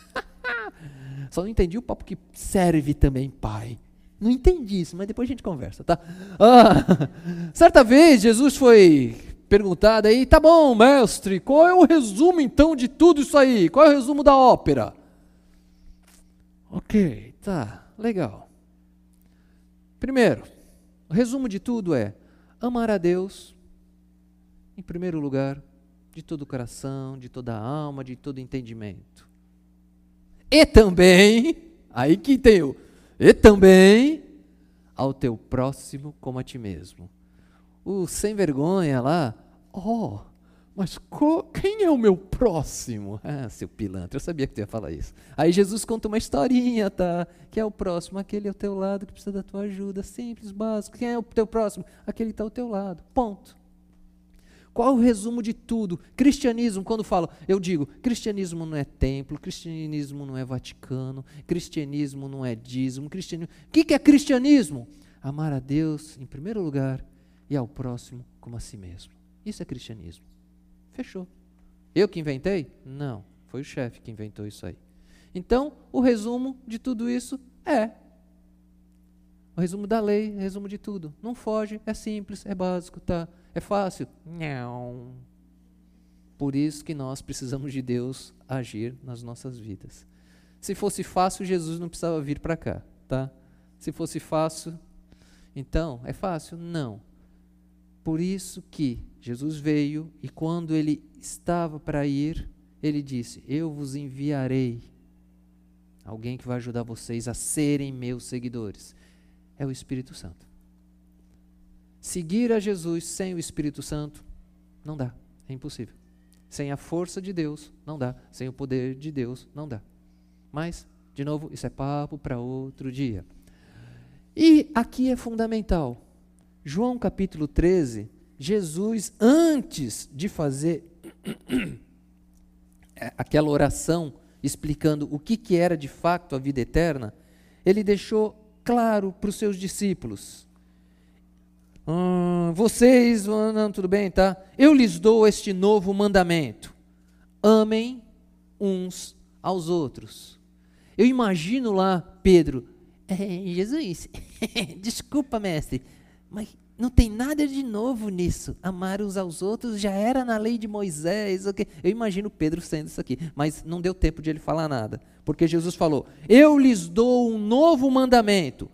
Só não entendi o papo que serve também, pai. Não entendi isso, mas depois a gente conversa, tá? Ah, certa vez Jesus foi perguntado aí, tá bom, mestre, qual é o resumo então de tudo isso aí? Qual é o resumo da ópera? Ok, tá, legal. Primeiro, o resumo de tudo é amar a Deus, em primeiro lugar, de todo o coração, de toda a alma, de todo entendimento. E também, aí que tem o e também ao teu próximo como a ti mesmo. O sem vergonha lá, oh, mas quem é o meu próximo? Ah, seu pilantra, eu sabia que tu ia falar isso. Aí Jesus conta uma historinha, tá? Que é o próximo, aquele ao teu lado que precisa da tua ajuda, simples, básico. Quem é o teu próximo? Aquele que está ao teu lado. Ponto. Qual o resumo de tudo? Cristianismo, quando falo, eu digo, cristianismo não é templo, cristianismo não é Vaticano, cristianismo não é dízimo, cristianismo. O que é cristianismo? Amar a Deus em primeiro lugar e ao próximo como a si mesmo. Isso é cristianismo. Fechou. Eu que inventei? Não, foi o chefe que inventou isso aí. Então, o resumo de tudo isso é o resumo da lei, resumo de tudo. Não foge, é simples, é básico, tá? É fácil? Não. Por isso que nós precisamos de Deus agir nas nossas vidas. Se fosse fácil, Jesus não precisava vir para cá, tá? Se fosse fácil, então, é fácil? Não. Por isso que Jesus veio e quando ele estava para ir, ele disse: Eu vos enviarei alguém que vai ajudar vocês a serem meus seguidores. É o Espírito Santo. Seguir a Jesus sem o Espírito Santo não dá, é impossível. Sem a força de Deus não dá, sem o poder de Deus não dá. Mas, de novo, isso é papo para outro dia. E aqui é fundamental. João capítulo 13, Jesus, antes de fazer aquela oração explicando o que, que era de fato a vida eterna, ele deixou claro para os seus discípulos Hum, vocês, não, tudo bem, tá? Eu lhes dou este novo mandamento: amem uns aos outros. Eu imagino lá Pedro, é, Jesus, desculpa, mestre, mas não tem nada de novo nisso. Amar uns aos outros já era na lei de Moisés. Okay? Eu imagino Pedro sendo isso aqui, mas não deu tempo de ele falar nada, porque Jesus falou: Eu lhes dou um novo mandamento: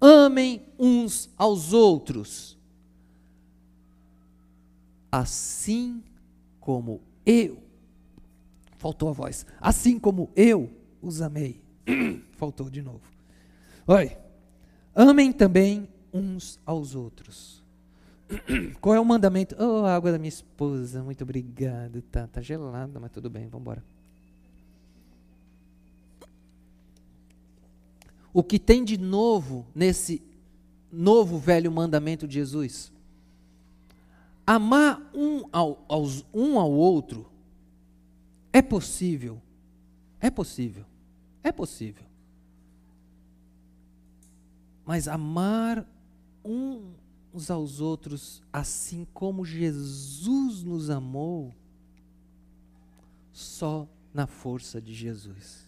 amem uns aos outros assim como eu. Faltou a voz. Assim como eu os amei. Faltou de novo. Oi. Amem também uns aos outros. Qual é o mandamento? Oh, a água da minha esposa. Muito obrigado. Tá, tá gelada, mas tudo bem, vamos embora. o que tem de novo nesse novo velho mandamento de Jesus? Amar um ao, aos, um ao outro é possível. É possível. É possível. Mas amar uns aos outros assim como Jesus nos amou, só na força de Jesus.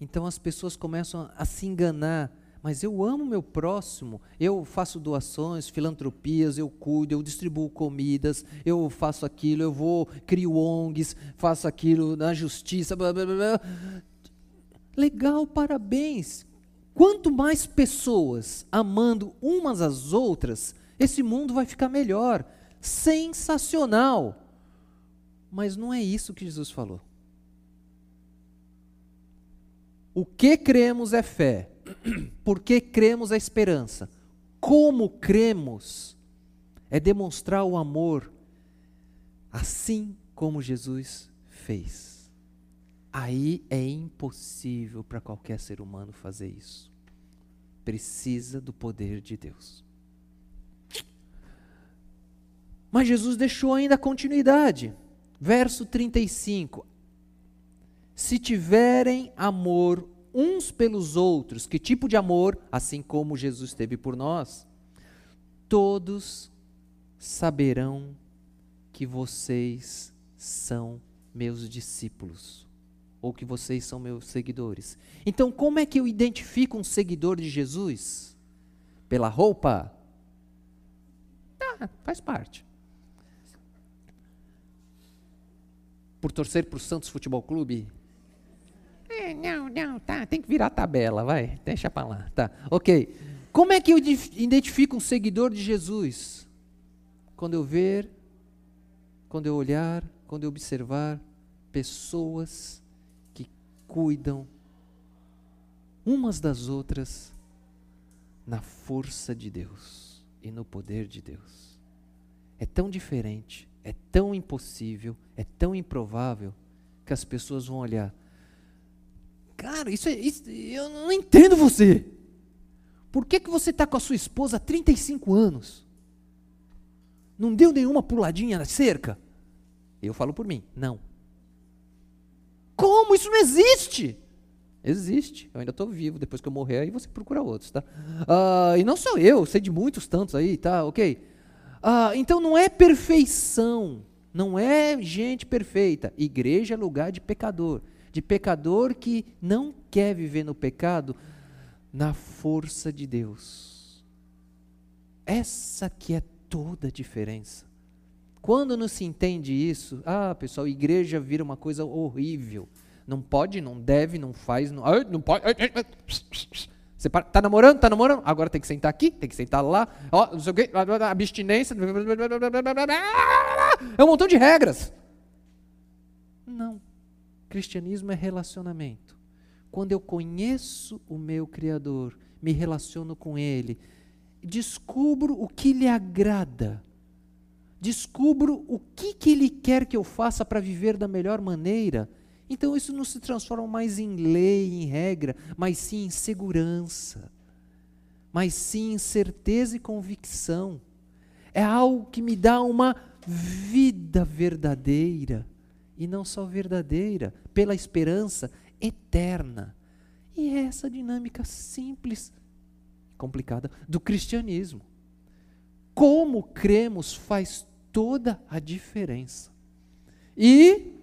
Então as pessoas começam a se enganar, mas eu amo meu próximo, eu faço doações, filantropias, eu cuido, eu distribuo comidas, eu faço aquilo, eu vou, crio ONGs, faço aquilo na justiça, blá, blá, blá. Legal, parabéns. Quanto mais pessoas amando umas às outras, esse mundo vai ficar melhor. Sensacional. Mas não é isso que Jesus falou. O que cremos é fé. Por que cremos é esperança. Como cremos é demonstrar o amor assim como Jesus fez. Aí é impossível para qualquer ser humano fazer isso. Precisa do poder de Deus. Mas Jesus deixou ainda a continuidade. Verso 35 se tiverem amor uns pelos outros, que tipo de amor? Assim como Jesus teve por nós, todos saberão que vocês são meus discípulos, ou que vocês são meus seguidores. Então, como é que eu identifico um seguidor de Jesus? Pela roupa? Ah, faz parte. Por torcer para o Santos Futebol Clube? É, não, não, tá, tem que virar tabela, vai, deixa para lá, tá, ok. Como é que eu identifico um seguidor de Jesus? Quando eu ver, quando eu olhar, quando eu observar pessoas cuidam umas das outras na força de Deus e no poder de Deus. É tão diferente, é tão impossível, é tão improvável que as pessoas vão olhar Cara, isso é. Isso, eu não entendo você. Por que, que você está com a sua esposa há 35 anos? Não deu nenhuma puladinha na cerca? Eu falo por mim, não. Como? Isso não existe! Existe. Eu ainda estou vivo. Depois que eu morrer, aí você procura outros, tá? Uh, e não sou eu, sei de muitos tantos aí, tá? Ok? Uh, então não é perfeição. Não é gente perfeita. Igreja é lugar de pecador de pecador que não quer viver no pecado na força de Deus. Essa que é toda a diferença. Quando não se entende isso, ah, pessoal, igreja vira uma coisa horrível. Não pode, não deve, não faz, não, não pode. Você está namorando? Está namorando? Agora tem que sentar aqui, tem que sentar lá. Ó, não sei o quê, abstinência. É um montão de regras. Não. Cristianismo é relacionamento. Quando eu conheço o meu Criador, me relaciono com Ele, descubro o que lhe agrada, descubro o que, que Ele quer que eu faça para viver da melhor maneira. Então isso não se transforma mais em lei, em regra, mas sim em segurança, mas sim em certeza e convicção. É algo que me dá uma vida verdadeira e não só verdadeira, pela esperança eterna. E é essa dinâmica simples, complicada, do cristianismo. Como cremos faz toda a diferença. E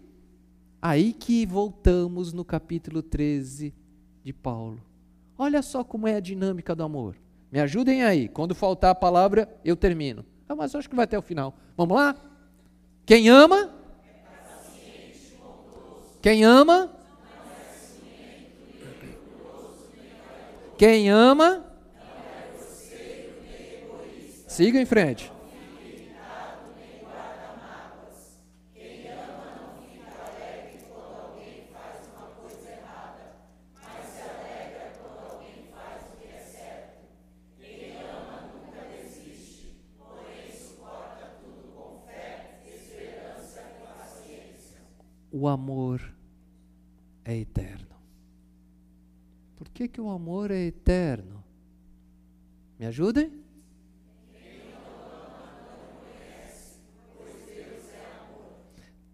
aí que voltamos no capítulo 13 de Paulo. Olha só como é a dinâmica do amor. Me ajudem aí. Quando faltar a palavra, eu termino. Ah, mas acho que vai até o final. Vamos lá? Quem ama, quem ama? Quem ama? Siga em frente. o amor é eterno. Por que, o amor é eterno? Me ajudem?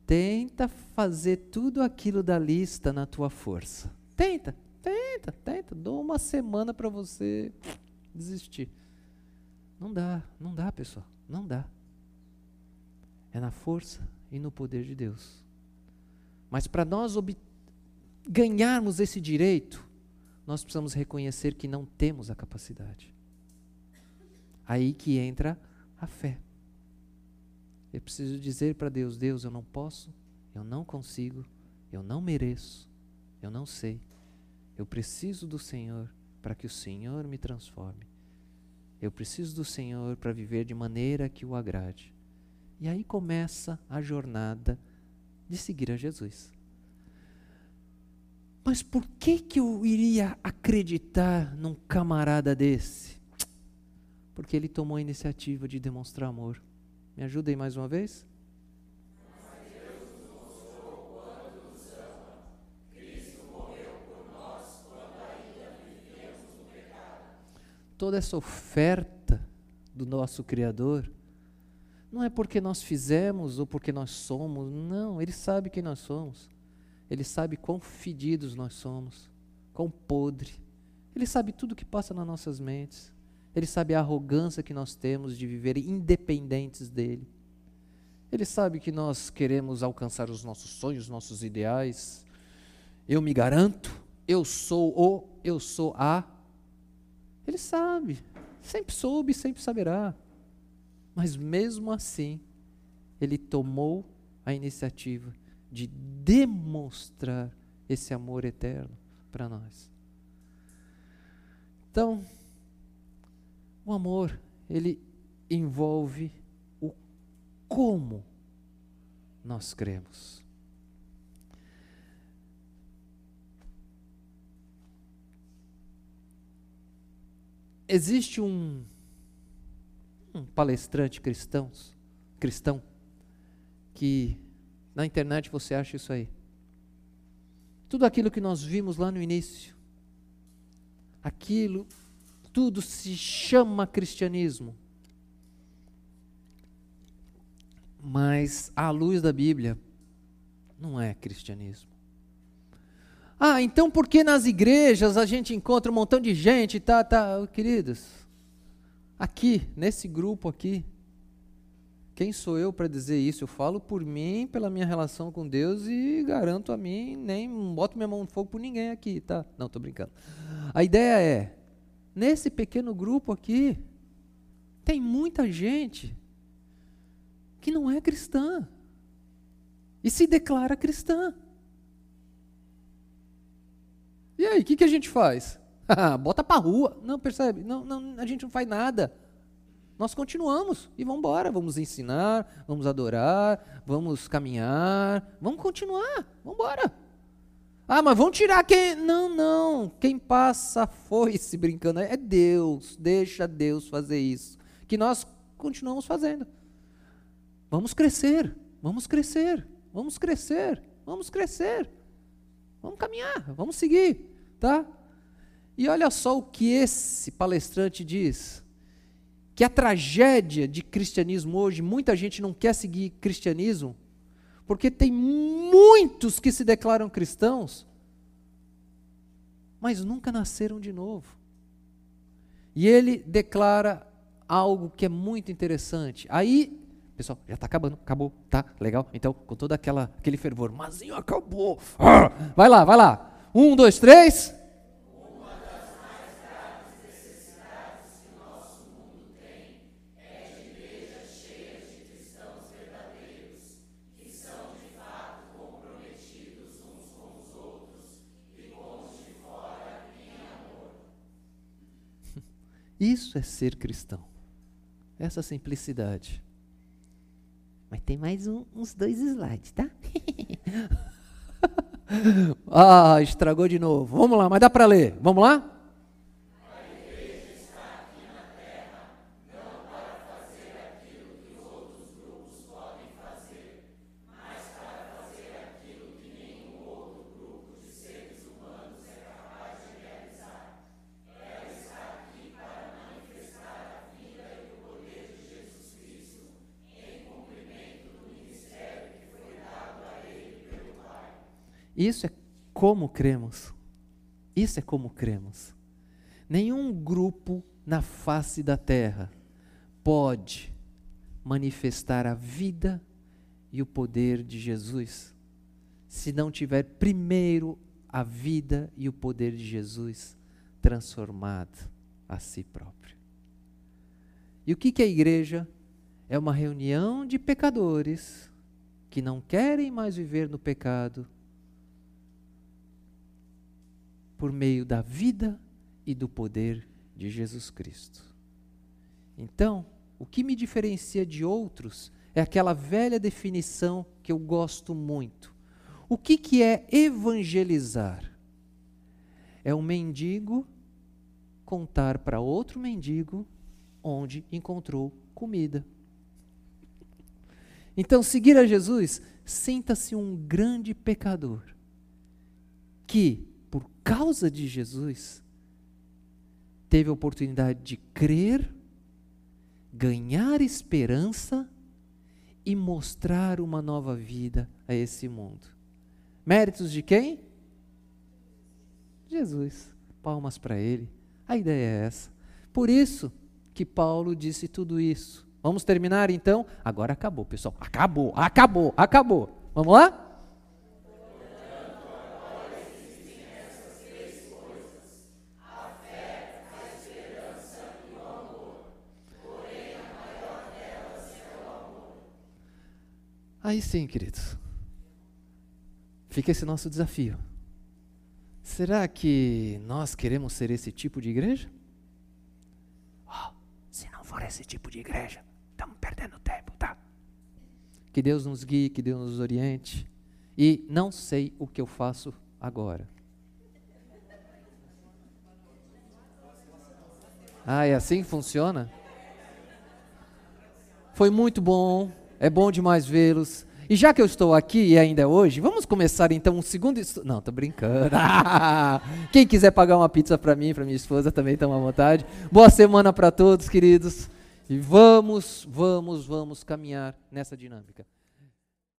Tenta fazer tudo aquilo da lista na tua força. Tenta, tenta, tenta. Dou uma semana para você desistir. Não dá, não dá, pessoal. Não dá. É na força e no poder de Deus. Mas para nós ganharmos esse direito, nós precisamos reconhecer que não temos a capacidade. Aí que entra a fé. Eu preciso dizer para Deus: Deus, eu não posso, eu não consigo, eu não mereço, eu não sei. Eu preciso do Senhor para que o Senhor me transforme. Eu preciso do Senhor para viver de maneira que o agrade. E aí começa a jornada de seguir a Jesus. Mas por que que eu iria acreditar num camarada desse? Porque ele tomou a iniciativa de demonstrar amor. Me ajudem mais uma vez? Toda essa oferta do nosso Criador não é porque nós fizemos ou porque nós somos, não, Ele sabe quem nós somos. Ele sabe quão fedidos nós somos, quão podre. Ele sabe tudo o que passa nas nossas mentes. Ele sabe a arrogância que nós temos de viver independentes dele. Ele sabe que nós queremos alcançar os nossos sonhos, os nossos ideais. Eu me garanto, eu sou o, eu sou a. Ele sabe, sempre soube, sempre saberá. Mas mesmo assim, ele tomou a iniciativa de demonstrar esse amor eterno para nós. Então, o amor, ele envolve o como nós cremos. Existe um, um palestrante cristão, cristão que na internet você acha isso aí. Tudo aquilo que nós vimos lá no início, aquilo tudo se chama cristianismo. Mas, à luz da Bíblia, não é cristianismo. Ah, então por que nas igrejas a gente encontra um montão de gente, tá, tá, queridos? Aqui, nesse grupo aqui, quem sou eu para dizer isso? Eu falo por mim, pela minha relação com Deus e garanto a mim, nem boto minha mão no fogo por ninguém aqui, tá? Não, estou brincando. A ideia é, Nesse pequeno grupo aqui, tem muita gente que não é cristã e se declara cristã. E aí, o que, que a gente faz? Bota para rua. Não, percebe? Não, não, a gente não faz nada. Nós continuamos e vamos embora. Vamos ensinar, vamos adorar, vamos caminhar, vamos continuar, vamos embora. Ah, mas vão tirar quem. Não, não. Quem passa foi se brincando. É Deus. Deixa Deus fazer isso. Que nós continuamos fazendo. Vamos crescer. Vamos crescer. Vamos crescer. Vamos crescer. Vamos caminhar. Vamos seguir. Tá? E olha só o que esse palestrante diz. Que a tragédia de cristianismo hoje, muita gente não quer seguir cristianismo porque tem muitos que se declaram cristãos, mas nunca nasceram de novo. E ele declara algo que é muito interessante. Aí, pessoal, já está acabando, acabou, tá legal. Então, com todo aquele fervor, mazinho acabou. Ah, vai lá, vai lá. Um, dois, três. Isso é ser cristão. Essa simplicidade. Mas tem mais um, uns dois slides, tá? ah, estragou de novo. Vamos lá, mas dá para ler. Vamos lá? Isso é como cremos. Isso é como cremos. Nenhum grupo na face da terra pode manifestar a vida e o poder de Jesus se não tiver primeiro a vida e o poder de Jesus transformado a si próprio. E o que, que é a igreja? É uma reunião de pecadores que não querem mais viver no pecado por meio da vida e do poder de Jesus Cristo. Então, o que me diferencia de outros é aquela velha definição que eu gosto muito. O que, que é evangelizar? É um mendigo contar para outro mendigo onde encontrou comida. Então, seguir a Jesus, sinta-se um grande pecador que, por causa de Jesus, teve a oportunidade de crer, ganhar esperança e mostrar uma nova vida a esse mundo. Méritos de quem? Jesus. Palmas para ele. A ideia é essa. Por isso que Paulo disse tudo isso. Vamos terminar então? Agora acabou, pessoal. Acabou, acabou, acabou. Vamos lá? Aí sim, queridos. Fica esse nosso desafio. Será que nós queremos ser esse tipo de igreja? Oh, se não for esse tipo de igreja, estamos perdendo tempo, tá? Que Deus nos guie, que Deus nos oriente. E não sei o que eu faço agora. Ah, é assim que funciona? Foi muito bom. É bom demais vê-los. E já que eu estou aqui e ainda é hoje, vamos começar então um segundo estudo. Não, tô brincando. Quem quiser pagar uma pizza para mim, para minha esposa, também estão à vontade. Boa semana para todos, queridos. E vamos, vamos, vamos caminhar nessa dinâmica.